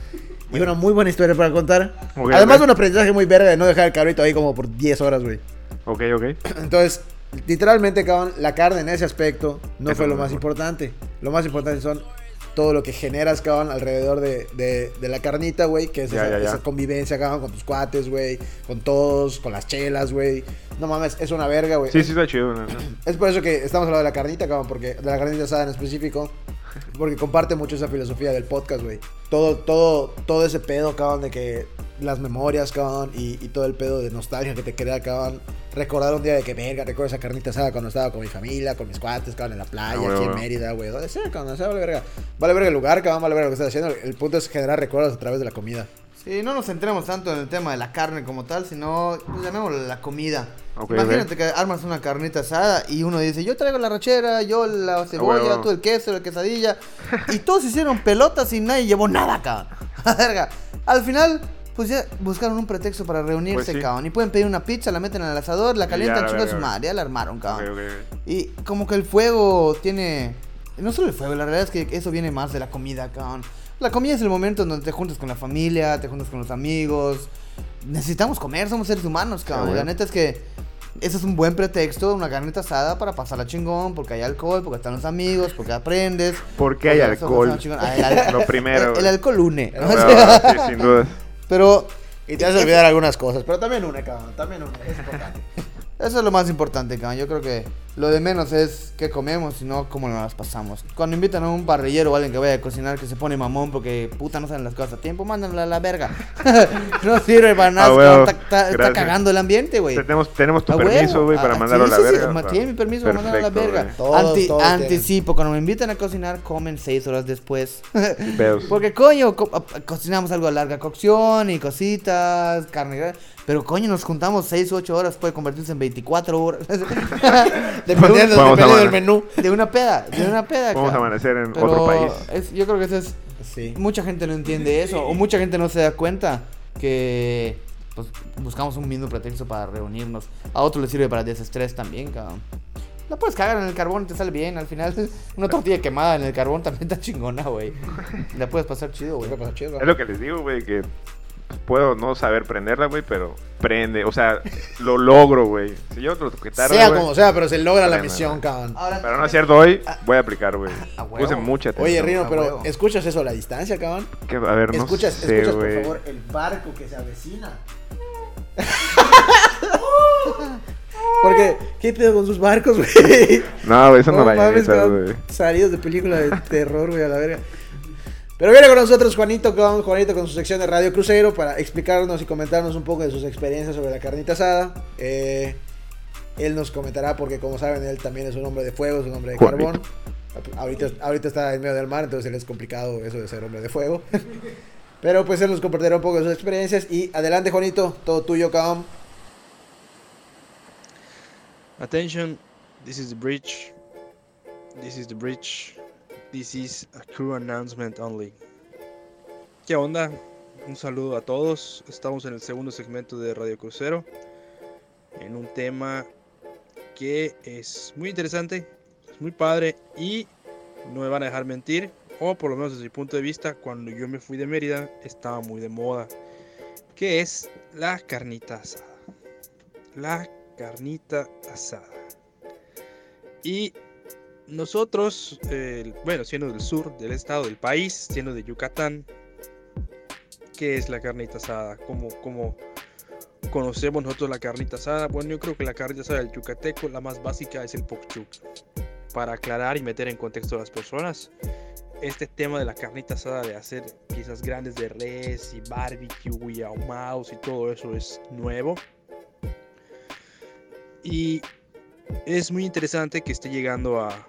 Y una muy buena historia para contar. Además, un aprendizaje muy verga de no dejar el cabrito ahí como por 10 horas, güey. Ok, ok. Entonces, literalmente, cabrón, la carne en ese aspecto no Eso fue lo más importante. Lo más importante son todo lo que generas, cabrón, alrededor de, de, de la carnita, güey, que es Ya, esa, ya, ya. esa convivencia, cabrón, con tus cuates, güey, con todos, con las chelas, güey. No mames, es una verga, güey. Sí, sí, está chido. ¿no? Es por eso que estamos hablando de la carnita, cabrón, porque de la carnita asada en específico, porque comparte mucho esa filosofía del podcast, güey. Todo, todo, todo ese pedo, cabrón, de que las memorias, cabrón, y, y todo el pedo de nostalgia que te crea, cabrón. Recordar un día de que, verga, recuerdo esa carnita asada cuando estaba con mi familia, con mis cuates, cabrón, en la playa, Ah, aquí en. Mérida, güey. Donde sea, donde sea, vale verga. Vale verga el lugar, cabrón, vale verga lo que estás haciendo. El punto es generar recuerdos a través de la comida. Sí, no nos centremos tanto en el tema de la carne como tal, sino pues, llamémoslo la comida. Ok, Imagínate ok. que armas una carnita asada y uno dice, yo traigo la rachera, yo la cebolla, huevo. tú el queso, la quesadilla. y todos hicieron pelotas y nadie llevó nada, cabrón. Verga. Al final, pues ya buscaron un pretexto para reunirse, Pues sí. cabrón. Y pueden pedir una pizza, la meten en el asador, la calientan, chingan su madre, ya la armaron, cabrón. Ok, ok, ok. Y como que el fuego tiene. No solo el fuego, la realidad es que eso viene más de la comida, cabrón. La comida es el momento en donde te juntas con la familia, te juntas con los amigos. Necesitamos comer, somos seres humanos, cabrón. Ah, Y La neta es que ese es un buen pretexto, una carnita asada para pasarla chingón, porque hay alcohol, porque están los amigos, porque aprendes. ¿Por qué hay porque eso alcohol? funciona chingón. Ah, el al- Lo primero, El, el alcohol une. ¿no? Bueno, O sea, sí, sin duda. Pero Y te hace olvidar algunas cosas, pero también una, cabrón, también una, es importante. Eso es lo más importante, cabrón. Yo creo que lo de menos es qué comemos, sino cómo nos las pasamos. Cuando invitan a un parrillero o alguien que vaya a cocinar que se pone mamón porque puta no saben las cosas a tiempo, mándanla a la verga. no sirve para nada. Ah, está, está- está Gracias. cagando el ambiente, güey. Tenemos, tenemos tu permiso, güey, para Ah, mandarlo sí, a la sí, sí, verga. sea, tiene mi permiso para mandarlo a la verga. güey. Todos, Anti- todos tienen. anticipo, cuando me invitan a cocinar, comen seis horas después. Porque coño, co- cocinamos algo a larga cocción y cositas, carne. Pero coño, nos juntamos 6 o 8 horas, puede convertirse en 24 horas. A dependiendo del menú. De una peda, de una peda. Vamos a amanecer en Pero otro país. es- yo creo que eso es Sí. mucha gente no entiende eso o mucha gente no se da cuenta que pues, buscamos un mismo pretexto para reunirnos. A otro le sirve para desestrés también, cabrón. La puedes cagar en el carbón y te sale bien. Al final, una tortilla quemada en el carbón también está chingona, güey. La puedes pasar chido, güey. Es lo que les digo, güey, que puedo no saber prenderla, güey, pero prende. O sea, lo logro, güey. Si yo lo que tarde, Sea como sea, pero se logra la misión, cabrón. Para no hacer hoy, voy a aplicar, güey. A huevo. Puse mucha atención. Oye, Rino, pero. ¿escuchas eso a la distancia, cabrón? Que, a ver, no escuchas, sé, escuchas por favor el barco que se avecina. Porque, ¿qué pedo con sus barcos, güey? No, son No no güey. Salidos de película de terror, güey, a la verga. Pero viene con nosotros Juanito con, Juanito con su sección de Radio Crucero para explicarnos y comentarnos un poco de sus experiencias sobre la carnita asada. Eh, él nos comentará porque como saben él también es un hombre de fuego, es un hombre de Juanito. carbón. Ahorita, ahorita está en medio del mar, entonces él es complicado eso de ser hombre de fuego. Pero pues él nos compartirá un poco de sus experiencias. Y adelante Juanito, todo tuyo, cabrón. Attention, this is the bridge. This is the bridge. This is a crew announcement only. ¿Qué onda? Un saludo a todos. Estamos en el segundo segmento de Radio Crucero. En un tema que es muy interesante, es muy padre y no me van a dejar mentir. O por lo menos desde mi punto de vista, cuando yo me fui de Mérida estaba muy de moda. Que es la carnita asada. La carnita asada. Y nosotros, bueno, siendo del sur del estado del país, siendo de Yucatán, ¿qué es la carnita asada? ¿Cómo, cómo conocemos nosotros la carnita asada? Bueno, yo creo que la carnita asada del yucateco, la más básica es el pokchuk. Para aclarar y meter en contexto a las personas, este tema de la carnita asada, de hacer piezas grandes de res y barbecue y ahumados y todo eso es nuevo. Y es muy interesante que esté llegando a,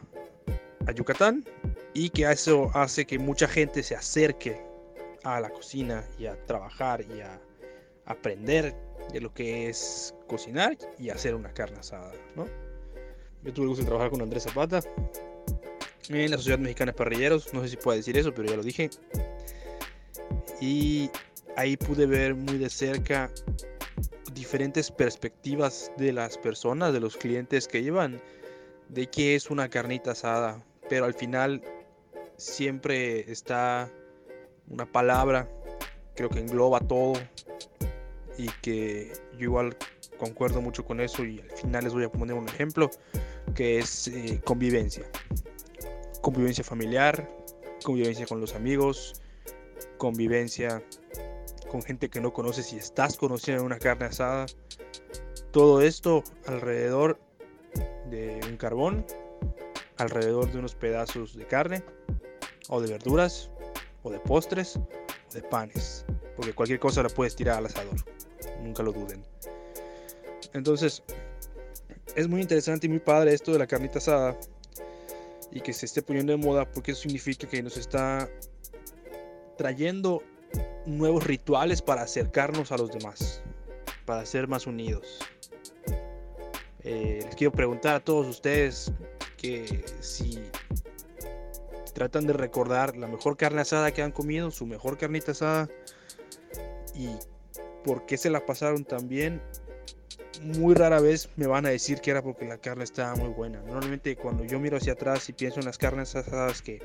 a Yucatán y que eso hace que mucha gente se acerque a la cocina y a trabajar y a aprender de lo que es cocinar y hacer una carne asada, ¿no? Yo tuve el gusto de trabajar con Andrés Zapata en la Sociedad Mexicana de Parrilleros, no sé si puedo decir eso, pero ya lo dije. Y ahí pude ver muy de cerca diferentes perspectivas de las personas, de los clientes que llevan, de qué es una carnita asada. Pero al final siempre está una palabra, creo que engloba todo y que yo igual concuerdo mucho con eso y al final les voy a poner un ejemplo que es eh, convivencia. Convivencia familiar, convivencia con los amigos, convivencia con gente que no conoces y estás conociendo una carne asada. Todo esto alrededor de un carbón, alrededor de unos pedazos de carne, o de verduras, o de postres, o de panes. Porque cualquier cosa la puedes tirar al asador. Nunca lo duden. Entonces, es muy interesante y muy padre esto de la carnita asada. Y que se esté poniendo de moda porque eso significa que nos está trayendo nuevos rituales para acercarnos a los demás, para ser más unidos. Eh, les quiero preguntar a todos ustedes si tratan de recordar la mejor carne asada que han comido, su mejor carnita asada y por qué se la pasaron tan bien. Muy rara vez me van a decir que era porque la carne estaba muy buena. Normalmente cuando yo miro hacia atrás y pienso en las carnes asadas que,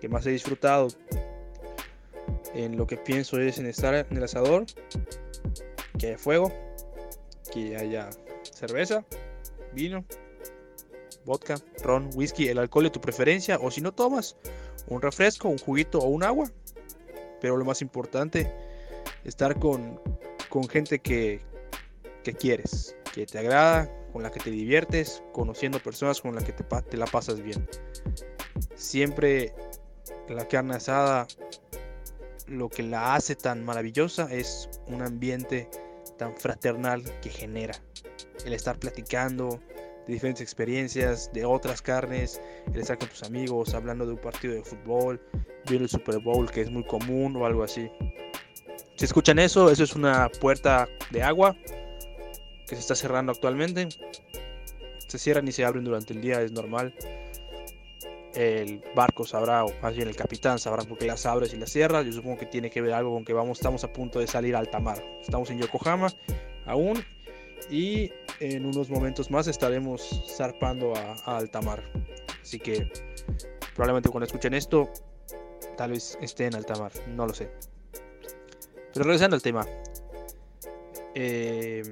que más he disfrutado, en lo que pienso es en estar en el asador, que haya fuego, que haya cerveza, vino, vodka, ron, whisky, el alcohol de tu preferencia, o si no tomas, un refresco, un juguito o un agua. Pero lo más importante, estar con, con gente que, que quieres, que te agrada, con la que te diviertes, conociendo personas con las que te, te la pasas bien. Siempre la carne asada lo que la hace tan maravillosa es un ambiente tan fraternal que genera. El estar platicando de diferentes experiencias, de otras carnes, el estar con tus amigos, hablando de un partido de fútbol, viendo el Super Bowl que es muy común o algo así. Si escuchan eso, eso es una puerta de agua que se está cerrando actualmente. se cierran y se abren durante el día, es normal. El barco sabrá, o más bien el capitán sabrá por qué las abres y las cierras. Yo supongo que tiene que ver algo con que vamos, estamos a punto de salir a alta mar. Estamos en Yokohama aún y en unos momentos más estaremos zarpando a, a alta mar. Así que probablemente cuando escuchen esto, tal vez esté en alta mar, no lo sé. Pero regresando al tema. eh,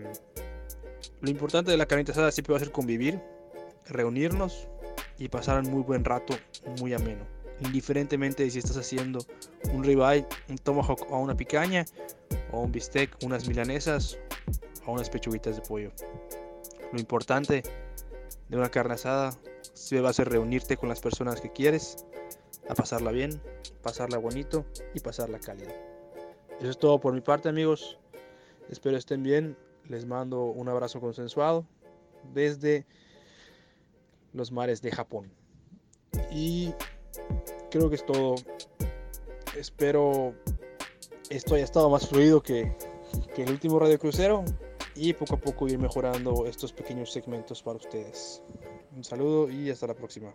lo importante de la carnita asada siempre va a ser convivir, reunirnos y pasar un muy buen rato, muy ameno. Indiferentemente de si estás haciendo un ribeye, un tomahawk o una picaña, o un bistec, unas milanesas o unas pechuguitas de pollo. Lo importante de una carne asada se va a ser reunirte con las personas que quieres, a pasarla bien, pasarla bonito y pasarla cálida. Eso es todo por mi parte, amigos. Espero estén bien. Les mando un abrazo consensuado desde los mares de Japón. Y creo que es todo. Espero esto haya estado más fluido que, que el último radio crucero y poco a poco ir mejorando estos pequeños segmentos para ustedes. Un saludo y hasta la próxima.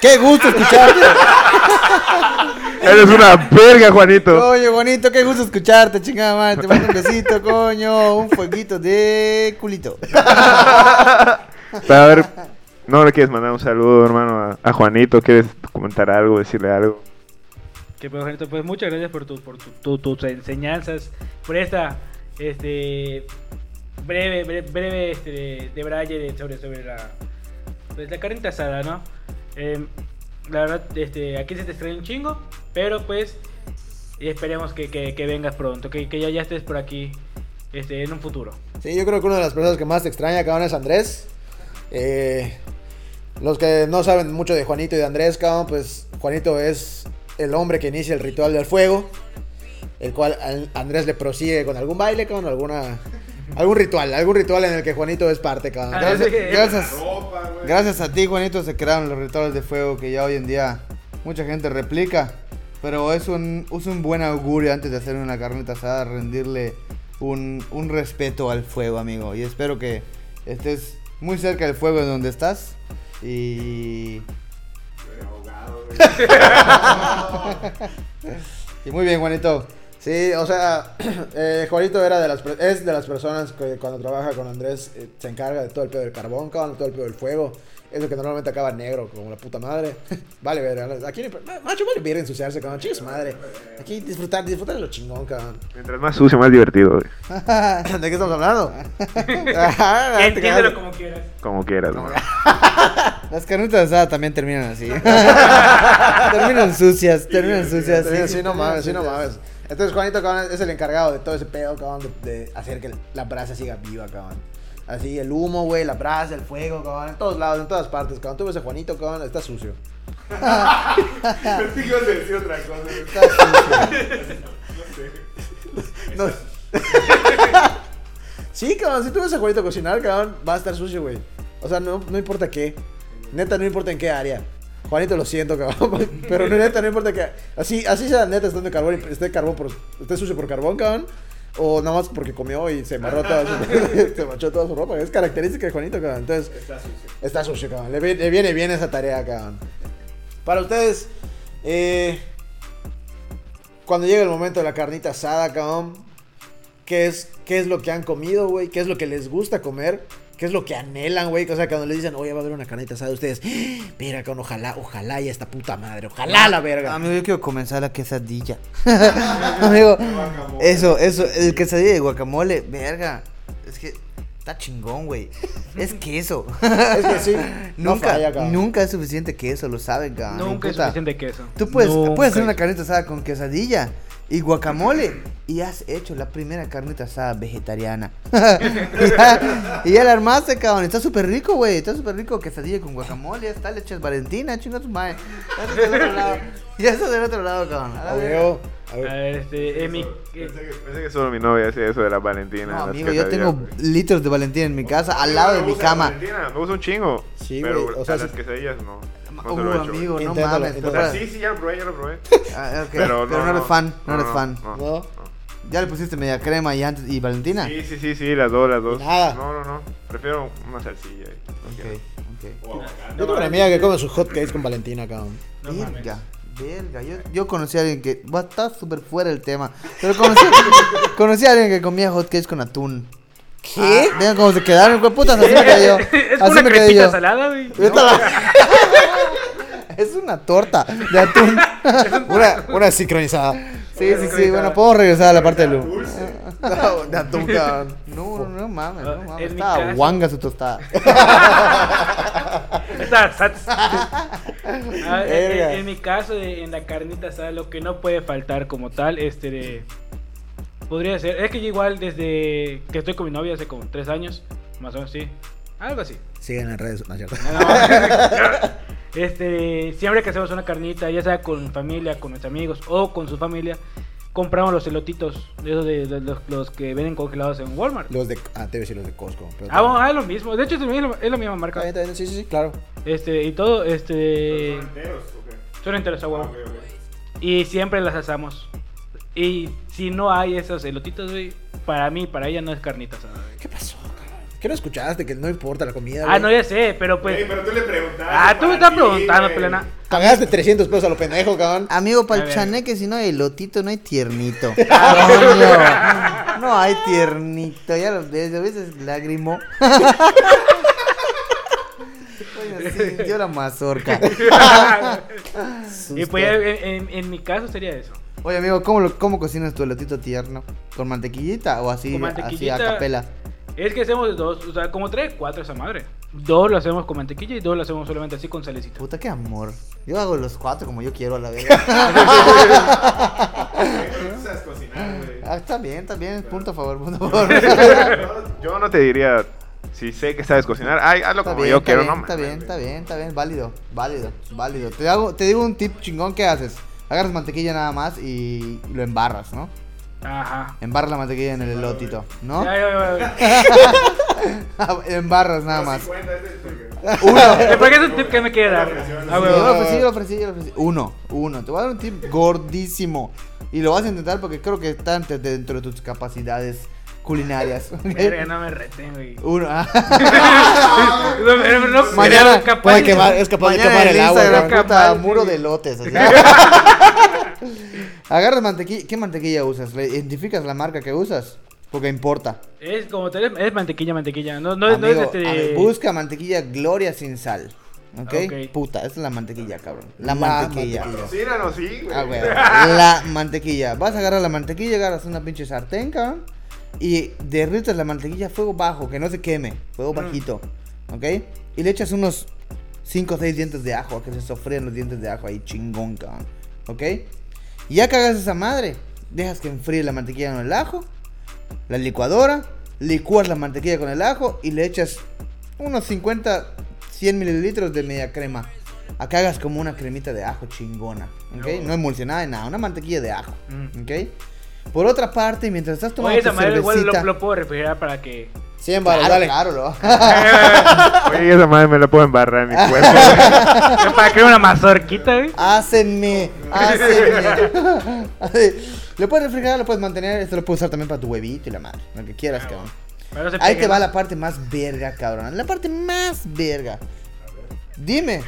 ¡Qué gusto escucharte! Eres una verga, Juanito. Coño, bonito, qué gusto escucharte, chingada madre. Te mando un besito, coño. Un fueguito de culito. Pero a ver, ¿no le quieres mandar un saludo, hermano, a, a Juanito? ¿Quieres comentar algo, decirle algo? Que pues, Juanito, pues muchas gracias por, tu, por tu- tu- tus enseñanzas, por esta este, breve, breve, breve este, de de- sobre, sobre la, pues, la carnita asada, ¿no? Em, la verdad, este, aquí se te extraña un chingo, pero pues esperemos que, que- que vengas pronto, que, que ya, ya estés por aquí este, en un futuro. Sí, yo creo que una de las personas que más te extraña, cabrón, es Andrés. Eh, los que no saben mucho de Juanito y de Andrés, cabrón, pues Juanito es el hombre que inicia el ritual del fuego. El cual al- Andrés le prosigue con algún baile, cabrón, alguna... Algún ritual, algún ritual en el que Juanito es parte, cabrón. Ah, Gracias, gracias, gracias a ti, Juanito, se crearon los rituales de fuego que ya hoy en día mucha gente replica. Pero es un, es un buen augurio antes de hacer una carnita asada, rendirle un, un respeto al fuego, amigo. Y espero que estés muy cerca del fuego en donde estás. Y. y muy bien, Juanito. Sí, o sea, eh, Juanito era de las, es de las personas que cuando trabaja con Andrés eh, se encarga de todo el pedo del carbón, cabrón, todo el pedo del fuego. Es lo que normalmente acaba negro, como la puta madre. vale, ver, aquí, macho, vale ver ensuciarse, cabrón, chicos madre. Aquí disfrutar, disfrutar de lo chingón, cabrón. Mientras más sucio, más divertido, güey. ¿De qué estamos hablando? Te Entiéndelo como quieras. Como quieras, güey. Las carnitas asadas también terminan así. terminan sucias, terminan sucias. Sí, sí, no mames, sí, no mames. Entonces, Juanito, cabrón, es el encargado de todo ese pedo, cabrón, de, de hacer que la brasa siga viva, cabrón. Así, el humo, güey, la brasa, el fuego, cabrón, en todos lados, en todas partes, cabrón. Tú ves a Juanito, cabrón, está sucio. Está sucio. No. Sí, cabrón, si tú ves a Juanito cocinar, cabrón, va a estar sucio, güey. O sea, no, no importa qué. Neta, no importa en qué área. Juanito, lo siento, cabrón. Pero no, neta, no importa que. Así, así sea neta, estando carbón, y esté, carbón por, esté sucio por carbón, cabrón. O nada más porque comió y se amarró toda su, se manchó toda su ropa. Es característica de Juanito, cabrón. Entonces, está sucio. Está sucio, cabrón. Le viene bien esa tarea, cabrón. Para ustedes, eh, cuando llega el momento de la carnita asada, cabrón, ¿qué es, qué es lo que han comido, güey? ¿Qué es lo que les gusta comer? ¿Qué es lo que anhelan, güey? O sea, cuando les dicen, oye, va a haber una carnita asada, ustedes, "Ah, mira, cabrón, ojalá, ojalá y esta puta madre, ojalá la verga. Amigo, yo quiero comenzar la quesadilla. Amigo, eso, eso, el quesadilla de guacamole, verga. Es que está chingón, güey. Es queso. Es que sí, no nunca, nunca es suficiente queso, lo saben, cabrón. Nunca es suficiente queso. Tú puedes, Nunca puedes hacer una carnita asada con quesadilla y guacamole. Y has hecho la primera carnita asada vegetariana. y, ya, y ya la armaste, cabrón. Está súper rico, güey. Está súper rico quesadilla con guacamole. Ya está, le echas Valentina, chinga tu madre. Ya del otro lado. Ya estás del otro lado, cabrón. A ver, este, en mi- eh, Pensé que, pensé que solo mi novia hacía eso de la Valentina. No, las amigo, yo tengo litros de Valentina en mi casa, al lado de mi la cama. Valentina, Me gusta un chingo. Sí, pero güey, o sea, a las sí- quesadillas no. No Uh, lo he hecho, güey. amigo, no Inténtalo, mames. O inténtalo. sea, sí, sí, ya lo probé, ya lo probé. Ah, ok, Pero, Pero, no, eres fan, no, eres fan. No. ¿Ya le pusiste media crema y, antes, y Valentina? Sí, sí, sí, sí, las dos, las dos. Nada. No, no, no. Prefiero una salsilla. ahí. Ok, ok. Yo tengo una amiga que come sus hotcakes con Valentina, cabrón. No mames. Verga, verga. Yo, yo conocí a alguien que. Va, está súper fuera del tema. Pero conocí, conocí a alguien que comía hotcakes con atún. ¿Qué? Ah, vean cómo se quedaron, güey, putas, así me quedé yo. Es Así una me quedé crepita yo. salada, güey. Es una torta de atún. Una, una sincronizada. Sí, sí, sí. Bueno, podemos regresar a la parte de Lu. No, de atún, cabrón. No, no, no mames, no Ah, mames. en mi Estaba caso- guanga su tostada. Está sats. Ah, en, Verga. en- en mi caso, de- en la carnita asada, lo que no puede faltar como tal, este de- podría ser. Es que yo igual desde que estoy con mi novia hace como tres años, más o menos, sí. Algo así. Siguen en redes, no es cierto. No. este, siempre que hacemos una carnita, ya sea con familia, con nuestros amigos o con su familia, compramos los elotitos, de esos de, de los, los que venden congelados en Walmart. Los de. Ah, te decir los de Costco. Pero Ah, bueno, ah, es lo mismo. De hecho, es, lo mismo- es la misma marca. bien, Sí, sí, sí, claro. Este, y todo, este. enteros o qué? Son enteros. Ah, ok. Y siempre las asamos. Y si no hay esos elotitos, güey, para mí, para ella no es carnita asada, güey. ¿Qué pasó, cabrón? ¿Qué no escuchaste? Que no importa la comida. Ah, güey? no, ya sé, pero pues. Pero tú le preguntaste. Ah, tú me estás preguntando, plena. Pagaste 300 pesos a lo pendejo, cabrón. Amigo, para el chaneque, si no hay elotito, no hay tiernito. Coño, no hay tiernito. Ya lo ves, a veces lágrimo. Coño, sí, yo la mazorca. y pues en, en- en mi caso sería eso. Oye, amigo, ¿cómo, lo, ¿cómo cocinas tu elotito tierno? ¿Con mantequillita o así, Con así a capela? Es que hacemos dos, o sea, como tres, cuatro esa madre. Dos lo hacemos con mantequilla y dos lo hacemos solamente así con salecita. Puta, qué amor. Yo hago los cuatro como yo quiero a la vez. Pero tú sabes cocinar, güey. Ah, está bien, está bien. Punto a favor, punto a favor. Yo no te diría, si sé que sabes cocinar, ay, hazlo Está como bien, yo quiero, bien, no está bien, está bien, está bien, válido, válido, válido. Te, hago, te digo un tip chingón que haces. Agarras mantequilla nada más y lo embarras, ¿no? Ajá. Embarras la mantequilla en el elotito, ¿no? Ya, ya, ya, ya. embarras nada más. Cuenta, ese es porque- Uno. Porque es un tip que me quiere dar. Ah, Yo huevo. lo ofrecí, yo lo ofrecí, yo lo ofrecí. Uno, uno. Te voy a dar un tip gordísimo. Y lo vas a intentar porque creo que está dentro de tus capacidades culinarias. Verga, no me reten, güey. Uno. ah. No, no, no, Mañana pero capaz- puede quemar, es capaz de quemar el agua, cabrón. puta, Capaz, muro de lotes. Agarras mantequilla. ¿Qué mantequilla usas? ¿Le identificas la marca que usas? Porque importa. Es como tal, es- es mantequilla, mantequilla. No, no, es- no es este. ver, busca mantequilla Gloria sin sal. ¿ok? Ok. Puta, esa es la mantequilla, cabrón. La, La mantequilla. mantequilla. Sí, güey. Ah, güey. La mantequilla. Vas a agarrar la mantequilla, agarras una pinche sartén, cabrón. Y derrites la mantequilla a fuego bajo, que no se queme. Fuego Mm. bajito. ¿Ok? Y le echas unos 5 o 6 dientes de ajo, a que se sofrían los dientes de ajo ahí, chingón, cabrón. ¿Ok? Y ya que hagas esa madre, dejas que enfríe la mantequilla con el ajo, la licuadora, licúas la mantequilla con el ajo y le echas unos 50, 100 mililitros de media crema. Acá hagas como una cremita de ajo chingona, ¿ok? No emulsionada de nada, una mantequilla de ajo, Mm. ¿ok? Por otra parte, mientras estás tomando Oye, esa tu madre igual lo, cervecita... lo puedo refrigerar para que. 100 Claro, baros, dale. claro, lo- Oye, esa madre me la puedo embarrar en mi cuerpo. para crear una mazorquita, güey. Hácenme, hácenme. Así, Lo puedes refrigerar, lo puedes mantener, esto lo puedes usar también para tu huevito y la madre, lo que quieras, cabrón. No se Ahí te va la parte más verga, cabrón. La parte más verga. Dime,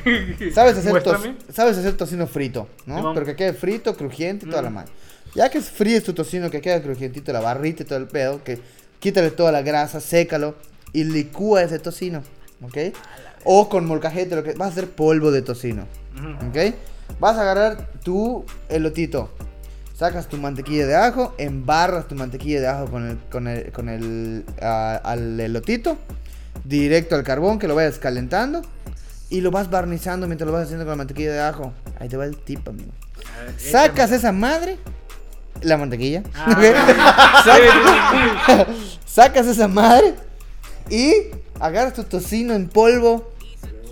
¿sabes hacer, tos- sabes hacer tocino frito, ¿no? Pero que quede frito, crujiente y toda la Mm. madre. Ya que fríes tu tocino, que quede crujientito, la barrita y todo el pedo, que quítale toda la grasa, sécalo y licúa ese tocino, ¿ok? O con molcajete, lo que vas a hacer polvo de tocino. ¿ok? Vas a agarrar tu elotito, sacas tu mantequilla de ajo, embarras tu mantequilla de ajo con el, con el, con el, al elotito, directo al carbón que lo vayas calentando y lo vas barnizando mientras lo vas haciendo con la mantequilla de ajo. Ahí te va el tip, amigo. Sacas esa madre, la mantequilla, Ah. sacas esa madre y agarras tu tocino en polvo,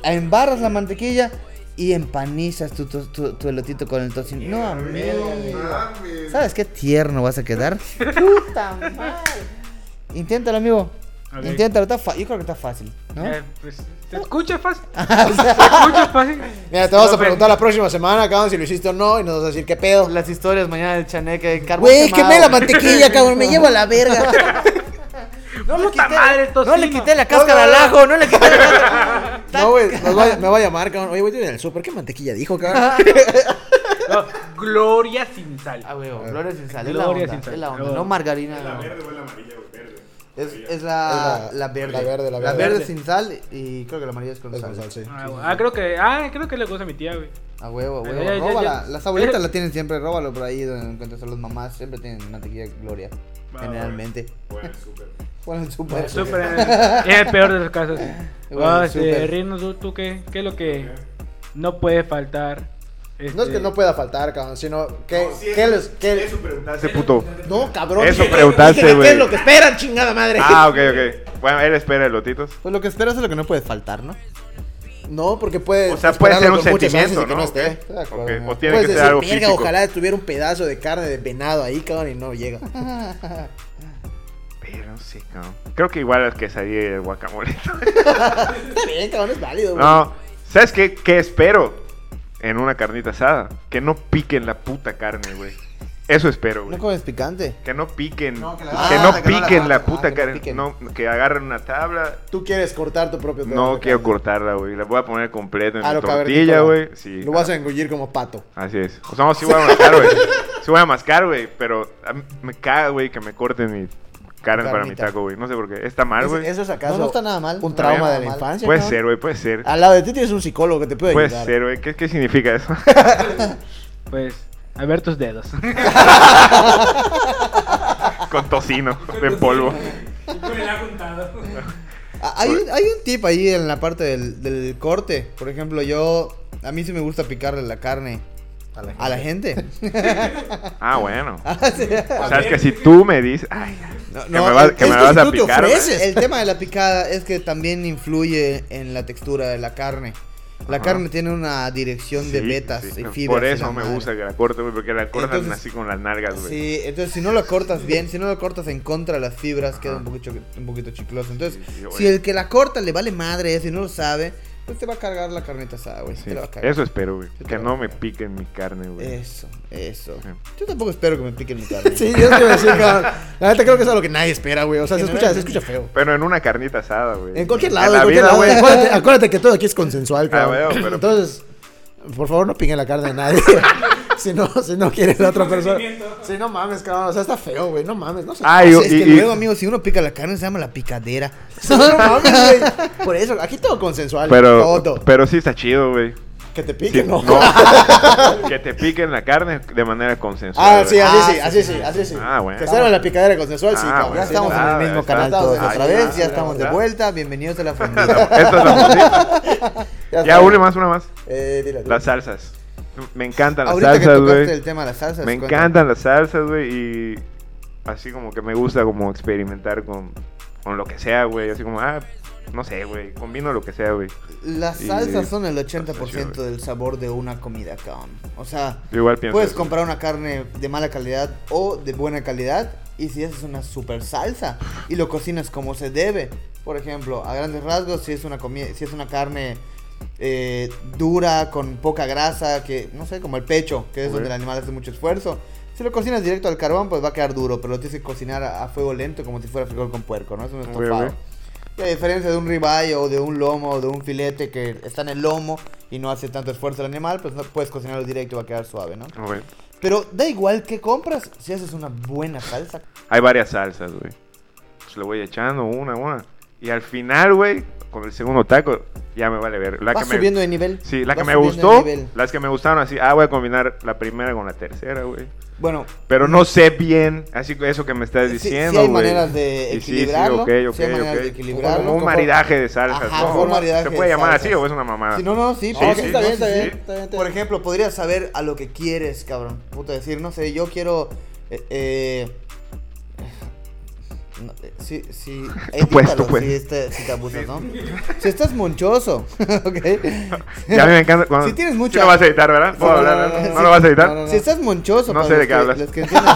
embarras la mantequilla y empanizas tu, tu, tu elotito con el tocino. No, amigo. ¿Sabes qué tierno vas a quedar? Puta madre. Inténtalo, amigo. Ok. Inténtalo, está fa- yo creo que está fácil. ¿no? Eh, pues, ¿te escucha fácil? ¿Te escucha fácil? Mira, te vamos a preguntar la próxima semana, cabrón, si lo hiciste o no, y nos vas a decir qué pedo. Las historias mañana del chaneque. carbón Güey, quemé la mantequilla, cabrón, me llevo a la verga. No le quité, madre, no le quité la cáscara al ajo, no le quité la cáscara. No, güey, me va a llamar, cabrón. Oye, güey, en el súper, ¿qué mantequilla dijo, cabrón? No, gloria sin sal. Ah, güey, gloria sin sal, es la Gloria onda, sin sal. es la onda, no margarina. ¿La verde o la amarilla, güey? Verde. Es, es Es la, la- la verde. la verde, la verde. sin sal y creo que la amarilla es con Es sal. sí. Ah, ah, creo que, ah, creo que le gusta a mi tía, güey. A huevo, a huevo. ya, Róbala. ya. Las abuelitas la tienen siempre, róbalo por ahí donde encuentras a las mamás. Siempre tienen mantequilla gloria. Va, generalmente. Bueno, súper. Bueno, el súper. Súper en el, peor de los casos. Bueno, Ah, este, súper. Rino, ¿tú, tú qué, qué es lo que no puede faltar? No es Este, que no pueda faltar, cabrón, sino que, No, sí, ¿qué eso- les, qué- Eso preguntaste, puto. No, cabrón. Eso preguntaste, dije, ¿Qué güey. es lo que esperan, chingada madre? Ah, ok, ok. Bueno, él espera elotitos. Pues lo que esperas es lo que no puede faltar, ¿no? No, porque puede. O sea, puede ser un sentimiento, que ¿no? esté. Ok. De acuerdo, Ok, ajá. o tiene Puedes que ser decir, algo "Verga, físico". Ojalá tuviera un pedazo de carne de venado ahí, cabrón, y no llega. Pero no sé, cabrón. Creo que igual las quesadillas y el guacamole. Está bien, cabrón, es válido, güey. No, ¿sabes qué, qué espero en una carnita asada? Que no piquen la puta carne, güey. Eso espero, güey. No comes picante. Que no piquen, No, que que, la- Ah, no que no la piquen la, corten, puta ah, que no carne, que agarren una tabla. Tú quieres cortar tu propio No quiero carne. cortarla, güey. La voy a poner completa en Ah, mi tortilla, güey. Sí. Lo vas a engullir como pato. Así es. O sea, no, sí voy a mascar, güey. Sí voy a mascar, güey. Pero me caga, güey, que me corten mi carne para mi taco, güey. No sé por qué. Está mal, ¿Eso, güey. eso es acaso No, no está nada mal. un trauma de la mal. infancia? Puede cabrón? ser, güey, puede ser. Al lado de ti tienes un psicólogo que te puede Puede ayudar. ser, güey. ¿Qué, ¿Qué significa eso? Pues, a ver tus dedos. Con tocino de polvo. Ah, Hay, un- hay un tip ahí en la parte del, del corte. Por ejemplo, yo. A mí sí me gusta picarle la carne a la gente. Ah, bueno. Ah, sí. O sea, es que si tú me dices. Ay, No, que me, va- es que me que la vas si a picar. El tema de la picada es que también influye en la textura de la carne. La Ajá. carne tiene una dirección de sí. y fibras. Por eso la me madre. gusta que la corte, güey, porque la cortan Entonces- así con las nalgas, güey. Sí, entonces si no lo cortas bien, si no lo cortas en contra de las fibras, queda un poquito, un poquito chicloso. Entonces, Sí, sí, si el que la corta le vale madre eso y no lo sabe, pues te va a cargar la carnita asada, güey. Sí, Te la va a cargar. Eso espero, güey. Que no a me piquen mi carne, güey. Eso, eso. Sí. Yo tampoco espero que me piquen mi carne. Sí, yo te iba a decir, cabrón. La neta creo que es algo que nadie espera, güey. O sea, se escucha, se escucha feo. Pero en una carnita asada, güey. En cualquier lado, en, la cualquier vida, lado. güey. Acuérdate, acuérdate que todo aquí es consensual, Ah, cabrón. bueno, pero- Entonces, por favor, no piquen la carne de nadie. si no, si no quieres la otra persona. Si no mames, cabrón. O sea, está feo, güey. No mames, no sé. Ah, y- es que y- luego, amigo, si uno pica la carne se llama la picadera. no mames, güey. Por eso, aquí todo consensual. Pero, todo. pero sí está chido, güey. Que te Sí, piquen, ¿no? no. que te piquen la carne de manera consensual. Ah, sí, güey. así Ah, sí, sí, así sí, sí, así sí. Ah, bueno. Que sea la picadera consensual, sí, Ah, cabrón. Ya Sí, estamos en el Ah, mismo está- canal está- todos ahí otra vez, sí, ya estamos de vuelta, bienvenidos a la Esta fundita. es la. Ya, una más, una más. Eh, dile, dile. Las salsas. Me encantan las Ahorita salsas, güey. el tema de las salsas, Me encantan las salsas, güey. Y así como que me gusta como experimentar con, con lo que sea, güey. Así como, ah, no sé, güey. Combino lo que sea, güey. Las Y- salsas son el Está 80% chido, del sabor de una comida, cabrón. O sea, igual puedes eso. comprar una carne de mala calidad o de buena calidad y si haces una super salsa y lo cocinas como se debe. Por ejemplo, a grandes rasgos, si es una comida, si es una carne eh, dura, con poca grasa, que no sé, como el pecho, que es Ok. donde el animal hace mucho esfuerzo. Si lo cocinas directo al carbón, pues va a quedar duro, pero lo tienes que cocinar a, a fuego lento como si fuera frijol con puerco, ¿no? Es un estofado. ok. Y a diferencia de un ribeye o de un lomo o de un filete que está en el lomo y no hace tanto esfuerzo el animal, pues no puedes cocinarlo directo va a quedar suave, ¿no? Pero da igual qué compras si haces una buena salsa. Hay varias salsas, güey. Pues le voy echando una, una. Y al final, güey, con el segundo taco, ya me vale ver. La Vas que me, subiendo de nivel. Sí, la que me gustó, las que me gustaron así, ah, voy a combinar la primera con la tercera, güey. Bueno, Pero no sé bien, así que eso que me estás Sí- sí diciendo, hay maneras de Y sí, sí, equilibrarlo, ok, ok, sí hay maneras de equilibrarlo. Como un Como- maridaje de salsas, Ajá, ¿no? un maridaje ¿Se de puede llamar así o es una mamada? si no, no, sí, sí, sí, está bien, está sí, bien, sí. está bien, está Por ejemplo, podrías saber a lo que quieres, cabrón. Puta, decir, no sé, yo quiero. Eh, eh, no, sí, sí. Tú. Si, este- si te abusas, ¿no? Si estás monchoso, ¿ok? Ya a mí me encanta cuando... Si tienes Sí mucha- lo vas a editar, ¿verdad? ¿Puedo No, no, hablar? no, ¿No, no, ¿No sí. lo vas a editar? No, no, Si estás monchoso, No sé de los qué que- hablas. los que entienden-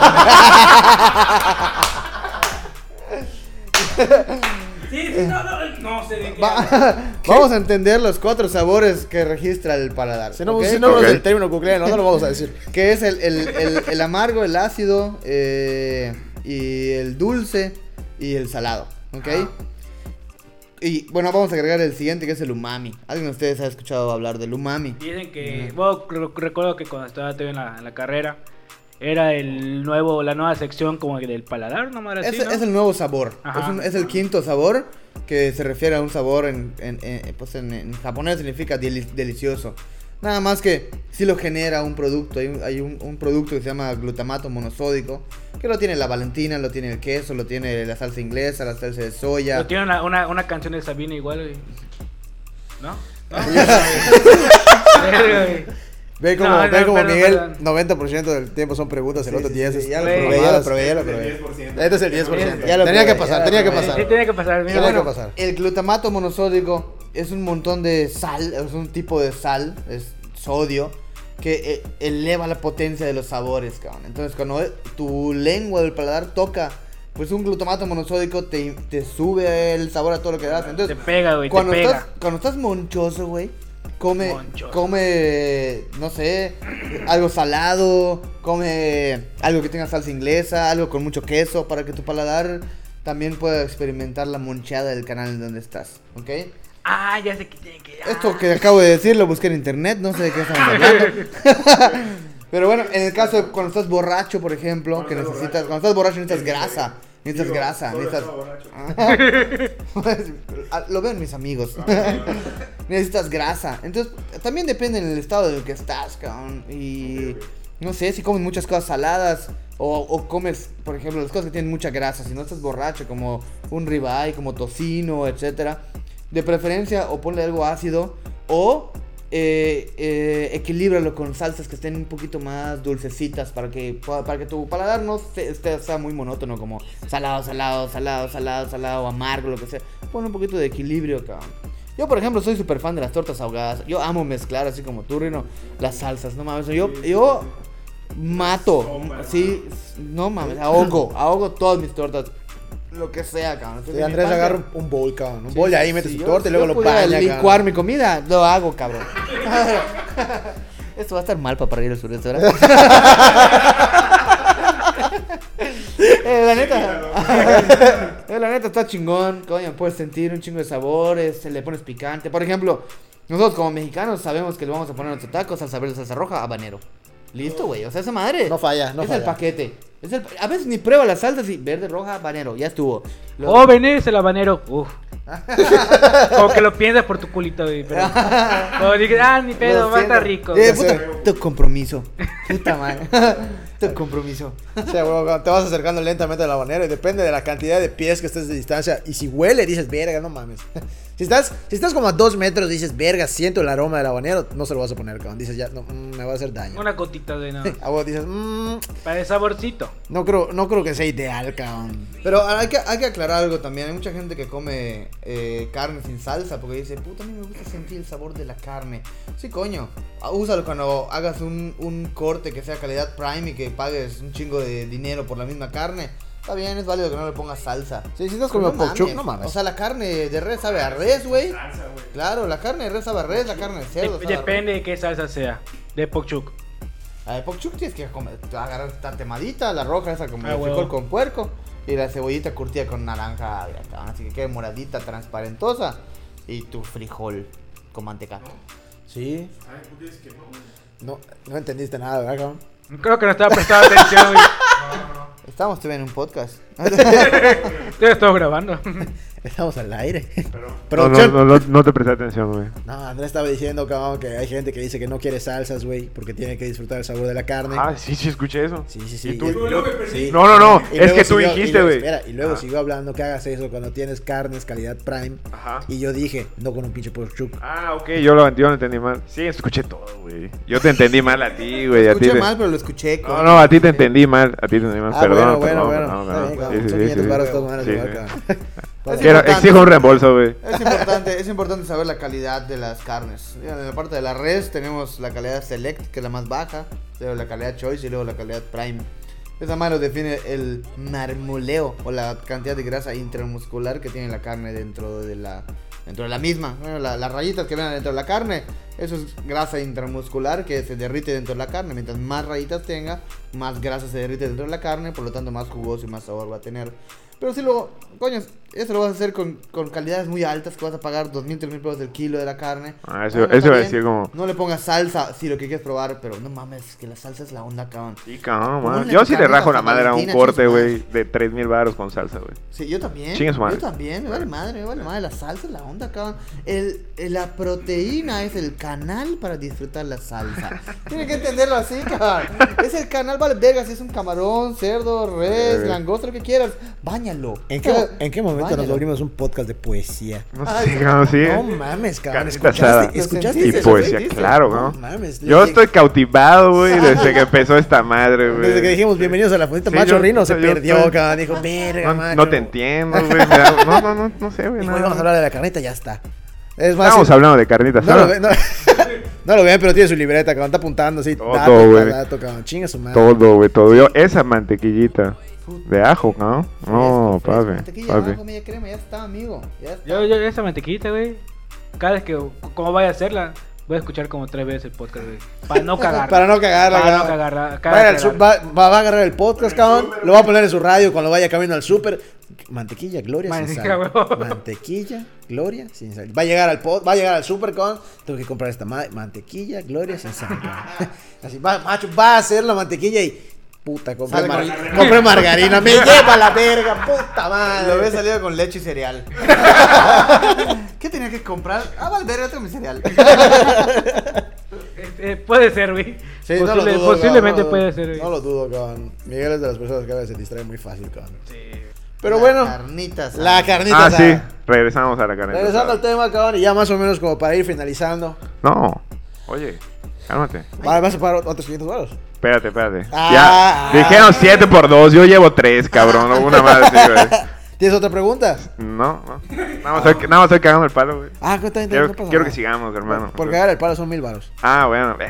Si Sí, sí, no, no, no sé de qué. Va- vamos a entender los cuatro sabores que registra el paladar. Si no, si no término cucleano, no lo vamos a decir. Que es el, el- el- el amargo, el ácido, eh, y el dulce y el salado. ¿Ok? Y bueno, vamos a agregar el siguiente que es el umami. ¿Alguien de ustedes ha escuchado hablar del umami? Dicen que, bueno, re- recuerdo que cuando estaba todavía en la, en la carrera, era el nuevo, la nueva sección como del paladar, no madre así, Es, ¿no? es el nuevo sabor. Es, un- es el quinto sabor que se refiere a un sabor en, en- en- pues en, en japonés significa deli- delicioso. Nada más que si lo genera un producto. Hay, un, hay un- un producto que se llama glutamato monosódico. Que lo tiene la Valentina, lo tiene el queso, lo tiene la salsa inglesa, la salsa de soya. Pero tiene una, una, una canción de Sabina igual, güey. ¿No? ¿No? Ve como, No, ve no, como perdón, Miguel, perdón. 90% del tiempo son preguntas, el Sí, otro sí, 10 sí, es ya lo probé, ya lo lo probé, ya lo probé. Este es el 10%. Ya lo tenía que probé, pasar, ya tenía lo que pasar. Sí, tiene que pasar, mira. Que bueno, pasar. el glutamato monosódico es un montón de sal, es un tipo de sal, es sodio, que eh, eleva la potencia de los sabores, cabrón. Entonces, cuando eh, tu lengua del paladar toca, pues un glutamato monosódico te, te sube el sabor a todo lo que das. Entonces, Te pega, güey, te cuando pega. estás, cuando estás monchoso, güey, come, Monchoso. come, no sé, algo salado, come algo que tenga salsa inglesa, algo con mucho queso, para que tu paladar también pueda experimentar la monchada del canal en donde estás, ¿ok? Ah, ya sé que tiene que. ah. Esto que acabo de decir lo busqué en internet, no sé de qué estamos hablando. Pero bueno, en el caso de cuando estás borracho, por ejemplo, que necesitas, cuando estás borracho necesitas grasa, necesitas grasa, necesitas... Ah, lo ven mis amigos. necesitas grasa. Entonces, también depende del estado en el que estás, cabrón. Y no sé, si comes muchas cosas saladas o, o comes, por ejemplo, las cosas que tienen mucha grasa, si no estás borracho, como un ribeye, como tocino, etcétera, de preferencia o ponle algo ácido o eh, eh, equilíbralo con salsas que estén un poquito más dulcecitas para que, para que tu paladar no se- esté, sea muy monótono, como salado, salado, salado, salado, salado, amargo, lo que sea. Pon un poquito de equilibrio, cabrón. Yo, por ejemplo, soy súper fan de las tortas ahogadas. Yo amo mezclar, así como tú, Rino, las salsas, no mames. Yo, yo mato, sí, no mames, ahogo, ahogo todas mis tortas. Lo que sea, cabrón. Sí, Andrés agarra un, un bowl, cabrón. Un Sí, bowl y ahí mete sí, su yo- torta y yo luego lo baña, licuar cabrón. mi comida, lo hago, cabrón. Esto va a estar mal para partir el sureste, ¿verdad? Eh, la neta. eh, la neta está chingón. Coño, puedes sentir un chingo de sabores. Se le pones picante. Por ejemplo, nosotros como mexicanos sabemos que le vamos a poner a nuestros tacos salsa verde, salsa roja, habanero. Listo, güey. O sea, esa madre. No falla, no es falla. el paquete. Es el- a veces ni prueba las salsas y verde, roja, habanero. Ya estuvo. Lo- Oh, venís el habanero. Uf. Como que lo piensas por tu culito, güey. Pero. Como dices, ah, ni pedo, va a estar rico. Eh, puta, tu compromiso. Puta madre. tu compromiso. O sea, cuando te vas acercando lentamente al habanero y depende de la cantidad de pies que estés de distancia. Y si huele, dices, verga, no mames. Si estás, si estás como a dos metros, dices, verga, siento el aroma del habanero, no se lo vas a poner, cabrón. Dices, ya, no, mm, me va a hacer daño. Una gotita de nada. A vos dices, mmm, Para el saborcito. no creo, no creo que sea ideal, cabrón. Pero hay que, hay que aclarar algo también. Hay mucha gente que come eh, carne sin salsa porque dice, puta, a mí me gusta sentir el sabor de la carne. Sí, coño. Úsalo cuando hagas un, un corte que sea calidad prime y que pagues un chingo de dinero por la misma carne. Está bien, es válido que no le pongas salsa. Sí, si estás Pero comiendo pork no mames. O sea, la carne de res sabe a res, güey. Claro, la carne de res sabe a res, la carne de cerdo Dep- sabe a res. depende de qué salsa sea. De pokchuk. La de pork chup tienes que comer, agarrar esta temadita, la roja esa como Ah, huevo. frijol con puerco y la cebollita curtida con naranja cabrón, así que quede moradita, transparentosa y tu frijol con manteca. Sí. No, no entendiste nada, ¿verdad, cabrón? Creo que no estaba prestando atención. Estamos todavía en un podcast. Yo estoy grabando. Estamos al aire. No, no, no, no, no te presté atención, güey. No, Andrés estaba diciendo, cabrón, que hay gente que dice que no quiere salsas, güey, porque tiene que disfrutar el sabor de la carne. Ah, sí, sí, escuché eso. Sí, sí, sí. ¿Y tú? Y- sí. No, no, no, Y es que tú siguió- dijiste, güey. espera, Y luego Ah. siguió hablando que hagas eso cuando tienes carnes calidad prime. Ajá. Y yo dije, no con un pinche pork chup. Ah, ok, yo lo, yo lo entendí mal. Sí, escuché todo, güey. Yo te entendí mal a ti, güey. a ti Escuché te- mal, pero lo escuché. No, no, a ti te entendí mal. A ti te entendí mal. Ah, perdón, bueno, bueno, perdón, bueno. perdón. Cabrón. Son sí, 500 sí, baros de sí. todas maneras Sí, igual, sí. cabrón. Es Quiero, importante. exijo un reembolso, güey. Es importante, es importante saber la calidad de las carnes. En la parte de la res tenemos la calidad select, que es la más baja, luego la calidad choice y luego la calidad prime. Esa madre lo define el marmoleo o la cantidad de grasa intramuscular que tiene la carne dentro de la dentro de la misma. Bueno, la- las rayitas que ven dentro de la carne, eso es grasa intramuscular que se derrite dentro de la carne. Mientras más rayitas tenga, más grasa se derrite dentro de la carne, por lo tanto más jugoso y más sabor va a tener. Pero si luego, coño, eso lo vas a hacer con, con calidades muy altas, que vas a pagar 2.000, 3.000 pesos del kilo de la carne. Ah, eso, eso iba a decir como... No le pongas salsa si lo que quieres probar, pero no mames, que la salsa es la onda, cabrón. Sí, cabrón, man. Yo sí le rajo la madre a un corte, güey, de 3 mil baros con salsa, güey. Sí, yo también. Chingue su madre. Yo también, me vale madre, me vale madre. La salsa es la onda, cabrón. El, el- la proteína es el canal para disfrutar la salsa. Tiene que entenderlo así, cabrón. Es el canal, vale, verga, si es un camarón, cerdo, res, Eh. langosta, lo que quieras. Báñalo. ¿En qué, ¿En qué momento nos volvimos un podcast de poesía? No Ay, sé, cabrón, sí. No mames, cabrón. ¿Escuchaste? ¿Escuchaste Y poesía, claro, No ¿no? mames. Yo estoy cautivado, güey, desde que empezó esta madre, güey. Desde que dijimos bienvenidos a la fundita Sí, Macho yo- Rino, se yo perdió, cabrón. Dijo, verga, No, macho. no te entiendo, güey. No, no, no, no sé, güey. No. "Hoy vamos a hablar de la carnita, ya está. Es más, Estamos sí, hablando de carnitas no, lo ven, no, no lo ven, pero tiene su libreta, cabrón. Está apuntando así. Todo, güey. dato, cabrón. Chinga su madre. Todo, güey, todo. Yo, esa mantequillita de ajo, ¿no? No, papi, Mantequilla media crema, ya está, amigo. Ya está. Yo, yo, esa mantequita, güey. Cada vez que, como vaya a hacerla, voy a escuchar como tres veces el podcast, güey. Para no cagar. Para no cagarla, Para no cabrón. cagarla. Su- va, va- va a agarrar el podcast, cabrón. Lo va a poner en su radio cuando vaya camino al súper. Mantequilla, gloria sin Mantequilla, sal. huevo. Mantequilla, gloria sin sal. Va a llegar al pod, va a llegar al súper, cabrón. Tengo que comprar esta madre. Mantequilla, gloria sin sal. Así, va, macho, va a hacer la mantequilla y. Puta, compré, mar- con- compré margarina. Me lleva la verga, puta madre. Lo ves salido con leche y cereal. ¿Qué tenía que comprar? Ah, vale, verga, tengo mi cereal. Eh, puede ser, güey. Sí, no lo Posible- dudo, posiblemente cabrón, puede ser, güey. No lo dudo, cabrón. Miguel es de las personas que a veces se distrae muy fácil, cabrón. Sí. Pero La bueno, Carnitas. la carnita Ah, sí. Regresamos a la carnita Regresando al tema, cabrón, y ya más o menos como para ir finalizando. No. Oye, cálmate. Va- ¿Vas a pagar otros 500 baros? Espérate, espérate. Ah, ya. Dijeron 7 por 2. Yo llevo 3, cabrón. Una más güey. ¿Tienes otra pregunta? No, no. Nada más estoy, nada más estoy cagando el palo, güey. Ah, ¿qué tal? Quiero, no pasa quiero nada. que sigamos, hermano. Por, por cagar el palo son mil baros. Ah, bueno.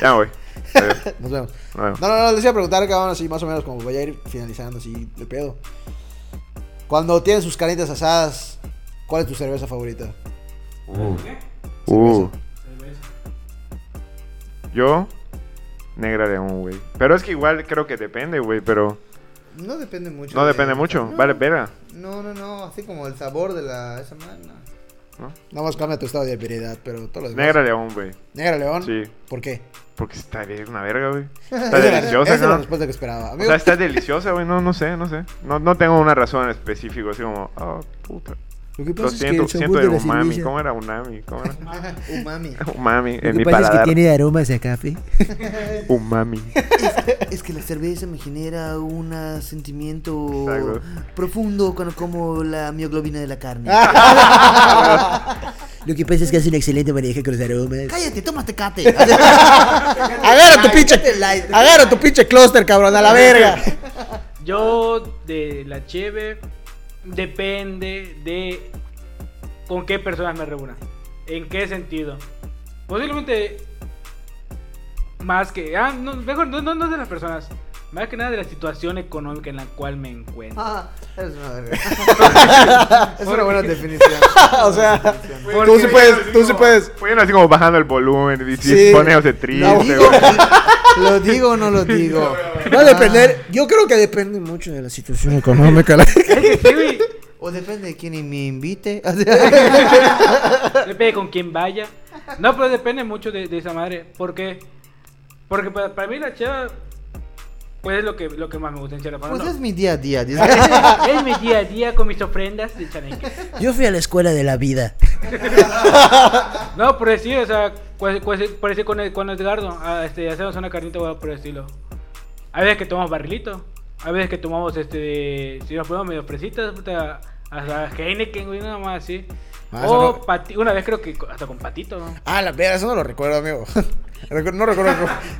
Ya me voy. Nos vemos. Nos vemos. No, no, no, les iba a preguntar, cabrón, así más o menos como voy a ir finalizando así de pedo. Cuando tienes sus canitas asadas, ¿cuál es tu cerveza favorita? Uh. Cerveza. Yo, Negra León, güey. Pero es que igual creo que depende, güey. Pero No depende mucho. no de- depende mucho. No, Vale, verga. No, no, no. Así como el sabor de la. Esa madre, no. Nada más cambia tu estado de ebriedad, pero todo lo demás. Negra León, güey. Negra León. Sí. ¿Por qué? Porque está bien, una verga, güey. Está deliciosa, esa es la ¿no? respuesta que esperaba. O sea, está deliciosa, güey. No, no sé, no sé. No, no tengo una razón específica, así como, oh, puta. Lo que Lo pasa es que siento, el sabor siento de de la umami. cerveza- ¿Cómo era umami? ¿Cómo era? Umami. Umami, Lo en que mi pasa es que paladar. tiene aromas a café. Umami. Es que la cerveza me genera un sentimiento Exacto. profundo cuando como la mioglobina de la carne. Lo que pasa es que hace un excelente manejo con los aromas. Cállate, toma tecate. Agarra tu pinche. Agarra tu pinche clúster, cabrón, a la verga. Yo de la cheve depende de con qué personas me reúna. ¿En qué sentido? Posiblemente más que ah, no, mejor no, no, no de las personas, más que nada de la situación económica en la cual me encuentro. Ah, una es una buena definición. o sea, Porque- tú sí puedes, tú sí puedes. Pueden así como bajando el volumen y Sí. triste, No. ¿Lo digo o no lo digo? Va a depender, yo creo que depende mucho de la situación económica. O depende de quién me invite. depende con quién vaya. No, pero depende mucho de, de esa madre. ¿Por qué? Porque para, para mí la cheva pues es lo que, lo que más me gusta en Chela. Pues no. es mi día a día. dice. es mi día a día con mis ofrendas de chaneque. Yo fui a la escuela de la vida. No, por decir, o sea, pues, pues, decir con, con Edgardo, ah, este, hacemos una carnita bueno, por el estilo. Hay veces que tomamos barrilito, hay veces que tomamos, este, si nos ponemos medio fresitas, puta, hasta Heineken, güey, nada más así. Ah, o no- pati- una vez creo que hasta con patito, ¿no? Ah, la verga, eso no lo recuerdo, amigo. No recuerdo,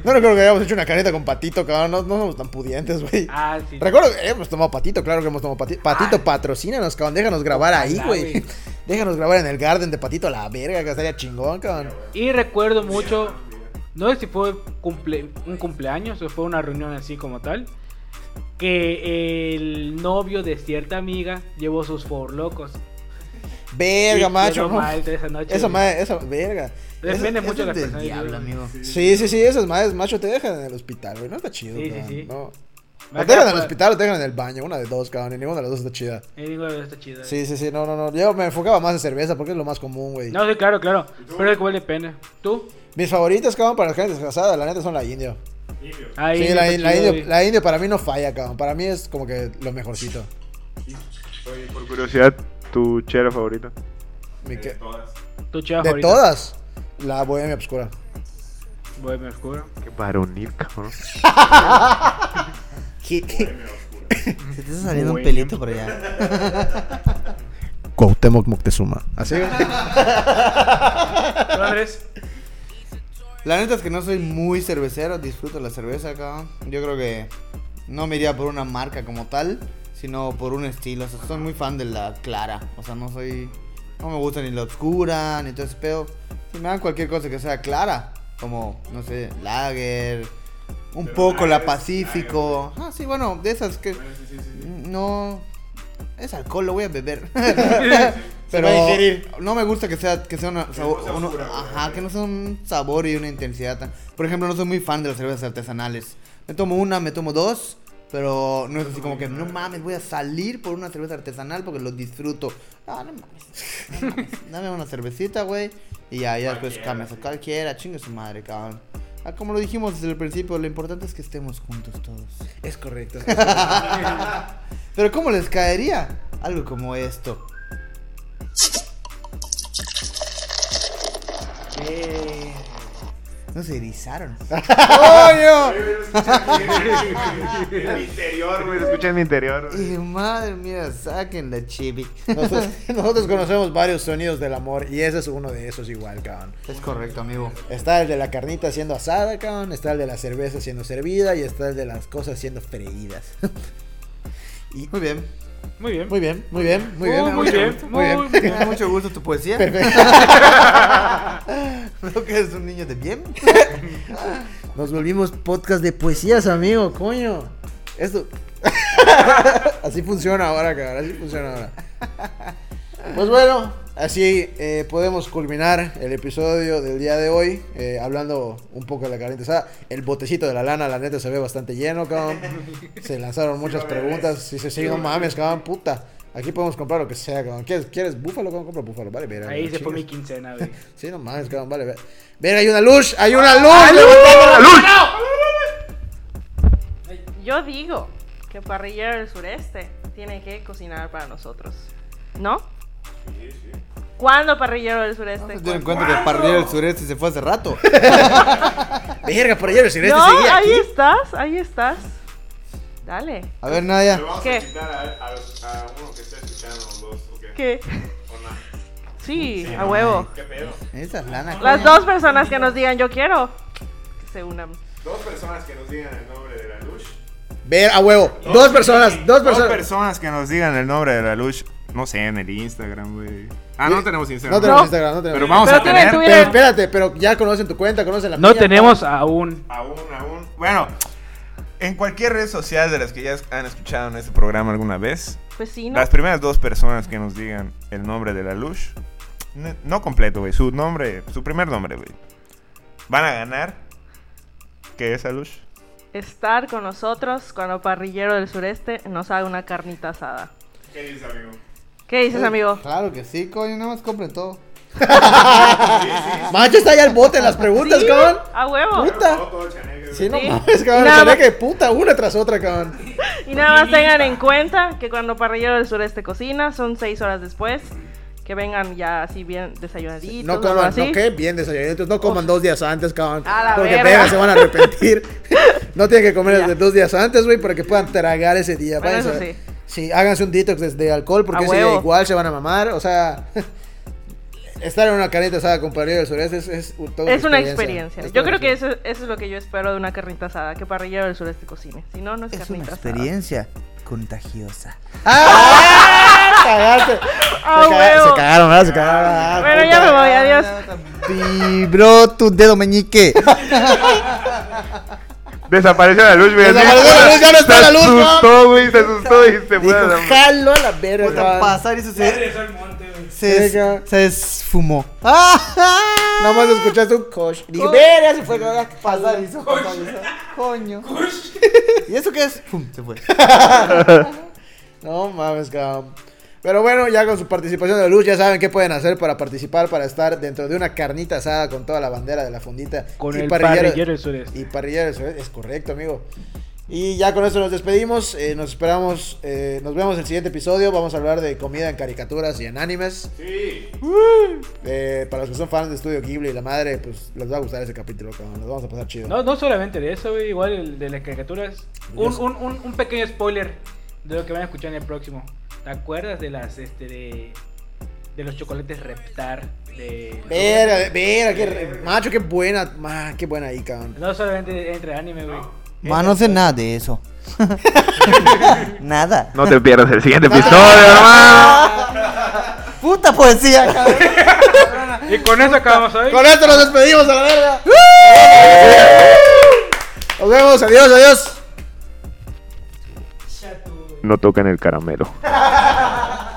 no recuerdo que hayamos hecho una caneta con patito, cabrón. No, no somos tan pudientes, güey. Ah, sí. Recuerdo que hemos tomado patito, claro que hemos tomado patito. Patito, patrocínanos, cabrón. Déjanos grabar ahí, güey. Déjanos grabar en el garden de patito a la verga, que estaría chingón, cabrón. Y recuerdo mucho no sé si fue cumple, un cumpleaños o fue una reunión así como tal, que el novio de cierta amiga llevó sus four locos. Verga, Y macho. no. mal de esa noche. Esa madre, esa, verga. Depende Eso- mucho de la persona. diablo, amigo. Sí, sí, sí, esas madres, macho, te dejan en el hospital, güey. No está chido, Sí, sí, cabrón. sí. No. Me O te dejan en el hospital o te dejan en el baño. Una de dos, cabrón. Y ninguna de las dos está chida. Eh, digo, está chido. Sí, sí, sí. No, no, no. Yo me enfocaba más en cerveza porque es lo más común, güey. No, sí, claro, claro. Pero igual depende. ¿Tú? Mis favoritas, cabrón, para la gente desgraciada, la neta son la indio. Ahí sí, la, está la chido, indio, la indio para mí no falla, cabrón. Para mí es como que lo mejorcito. Oye, por curiosidad, ¿tu chela favorita? Mi que- Tu chava De favorita. todas, la bohemia obscura. Bohemia Oscura. Qué varonil, cabrón. ¿Qué-? Se te está saliendo un pelito por allá. Cuauhtémoc Moctezuma. ¿Así? ¿Tú, Andrés? La neta es que no soy muy cervecero, disfruto la cerveza, cabrón. Yo creo que no me iría por una marca como tal, sino por un estilo. O sea, soy muy fan de la clara. O sea, no soy. No me gusta ni la oscura, ni todo ese pedo. Si me dan cualquier cosa que sea clara, como, no sé, lager, un poco la Pacífico. Ah, sí, bueno, de esas que. No. Es alcohol, lo voy a beber. Pero no me gusta que sea, que sea una sabor, uno- ajá, que no sea un sabor y una intensidad tan. Por ejemplo, no soy muy fan de las cervezas artesanales. Me tomo una, me tomo dos, pero no es así como que no mames, voy a salir por una cerveza artesanal porque lo disfruto. Ah, no mames. no mames. Dame una cervecita, güey, y ya, ya después cambias a cualquiera, chingue su madre, cabrón. Ah, como lo dijimos desde el principio, lo importante es que estemos juntos todos. Es correcto. Pero ¿cómo les caería algo como esto? No se erizaron. ¡Coño! En mi interior, güey. Lo escuché en mi interior. Y madre mía, saquen la chibi. Nosotros, nosotros conocemos varios sonidos del amor y ese es uno de esos igual, cabrón. Es correcto, amigo. Está el de la carnita siendo asada, cabrón. Está el de la cerveza siendo servida y está el de las cosas siendo freídas. y, Muy bien. Muy bien. muy bien, muy bien, muy bien. Muy, muy bien, gusto, muy bien. Me da mucho gusto tu poesía. Creo que eres un niño de bien. Nos volvimos podcast de poesías, amigo, coño. Esto. así funciona ahora, cabrón. Así funciona ahora. Pues bueno, así eh, podemos culminar el episodio del día de hoy. eh, hablando un poco de la carnita asada. El botecito de la lana, la neta, se ve bastante lleno, cabrón. Se lanzaron muchas preguntas. Si se sigue, no mames, cabrón, puta. Aquí podemos comprar lo que sea, cabrón. ¿Quieres, ¿quieres búfalo? cabrón? Compra búfalo, vale, verga, Ahí se fue mi quincena, güey. Sí, no mames, cabrón, vale, ver. Ver, hay una luz, hay una luz. levantando la luz. Yo digo que Parrillero del Sureste tiene que cocinar para nosotros. ¿No? ¿Cuándo Parrillero del Sureste? Se dieron cuenta que Parrillero del Sureste se fue hace rato. Verga, por ayer el sureste No, seguía ahí aquí. estás, ahí estás. Dale. A ver, Nadia. vamos ¿Qué? a invitar a, a- a uno que esté escuchando los dos, ¿o qué? ¿Qué? ¿O no? Sí, a huevo. ¿Qué pedo? Esa es lana. Las coño. dos personas que nos digan yo quiero, que se unan. Dos personas que nos digan el nombre de la luz. Ver, a huevo. Dos personas, dos Dos personas. personas que nos digan el nombre de la luz. No sé, en el Instagram, güey. Ah, no tenemos No Instagram. tenemos No. Instagram, no tenemos. Pero vamos Pero a tener. Twitter. Pero espérate, pero ya conocen tu cuenta, conocen la No mía, tenemos aún. Aún, aún. Bueno, en cualquier red social de las que ya han escuchado en este programa alguna vez, Pues sí, ¿no? las primeras dos personas que nos digan el nombre de la luz, n- no completo, güey, su nombre, su primer nombre, güey, van a ganar. ¿Qué es la luz? Estar con nosotros cuando Parrillero del Sureste nos haga una carnita asada. ¿Qué dices, amigo? ¿Qué dices, amigo? Claro que sí, coño. Nada más compren todo. Macho, está ya el bote en las preguntas, Sí, cabrón. A huevo. Puta. Sí, no Sí. mames, cabrón. Nada que puta, una tras otra, cabrón. Y nada más tengan en cuenta que cuando Parrillero del Sureste cocina, son seis horas después. Que vengan ya así bien desayunaditos. No coman, así. no, qué bien desayunitos. No coman dos días antes, cabrón. A la porque verga. verga, se van a arrepentir. no tienen que comer desde dos días antes, güey, para que puedan tragar ese día. Bueno, eso sí. Sí, háganse un detox desde alcohol, porque huevo. igual se van a mamar. O sea, estar en una carnita asada con Parrillero del Sureste es, es, un- toda Es una experiencia. Es Yo creo una que eso, eso es lo que yo espero de una carnita asada, que Parrillero del Sureste cocine. Si no, no es, Es una carnita asada. experiencia contagiosa. ¡Ah! Cagaste. ¡Ah, se, caga- huevo! se cagaron, ¿verdad? Se cagaron. Ah, Bueno, puta. ya me voy, adiós. Vibró tu dedo meñique. Desapareció la luz, güey. Desapareció la luz, ya no está la luz, Se asustó, güey. Se asustó y se fue. jalo a la verga. Puta, pasar y eso se, se, se esfumó. ¡Ah! Nada más escuchaste un coach. Dije, verga, se fue. Pasar hizo, pasar hizo. Coño. ¿Y eso qué es? Pum, se fue. No mames, cabrón. Pero bueno, ya con su participación de luz, ya saben qué pueden hacer para participar, para estar dentro de una carnita asada con toda la bandera de la fundita. Con y el parrillero- parrillero del sureste. Y parrillero del sureste, es correcto, amigo. Y ya con esto nos despedimos. eh, nos esperamos, eh, nos vemos en el siguiente episodio. Vamos a hablar de comida en caricaturas y en animes. Sí. Eh, para los que son fans de Estudio Ghibli y la madre, pues les va a gustar ese capítulo, cabrón. Nos vamos a pasar chido. No, no solamente de eso, güey, igual el de las caricaturas. Un, un, un, un pequeño spoiler de lo que van a escuchar en el próximo. ¿Te acuerdas de las, este, de, de los chocolates Reptar? De, Verga, verga, qué re- macho, qué buena, ma, qué buena ahí, cabrón. No solamente entre anime, güey. Ma, no sé nada de eso. nada. No te pierdas el siguiente episodio, hermano. Puta poesía, cabrón. Y con eso acabamos hoy. Con esto nos despedimos a la verga. Nos vemos, adiós, adiós no tocan el caramelo.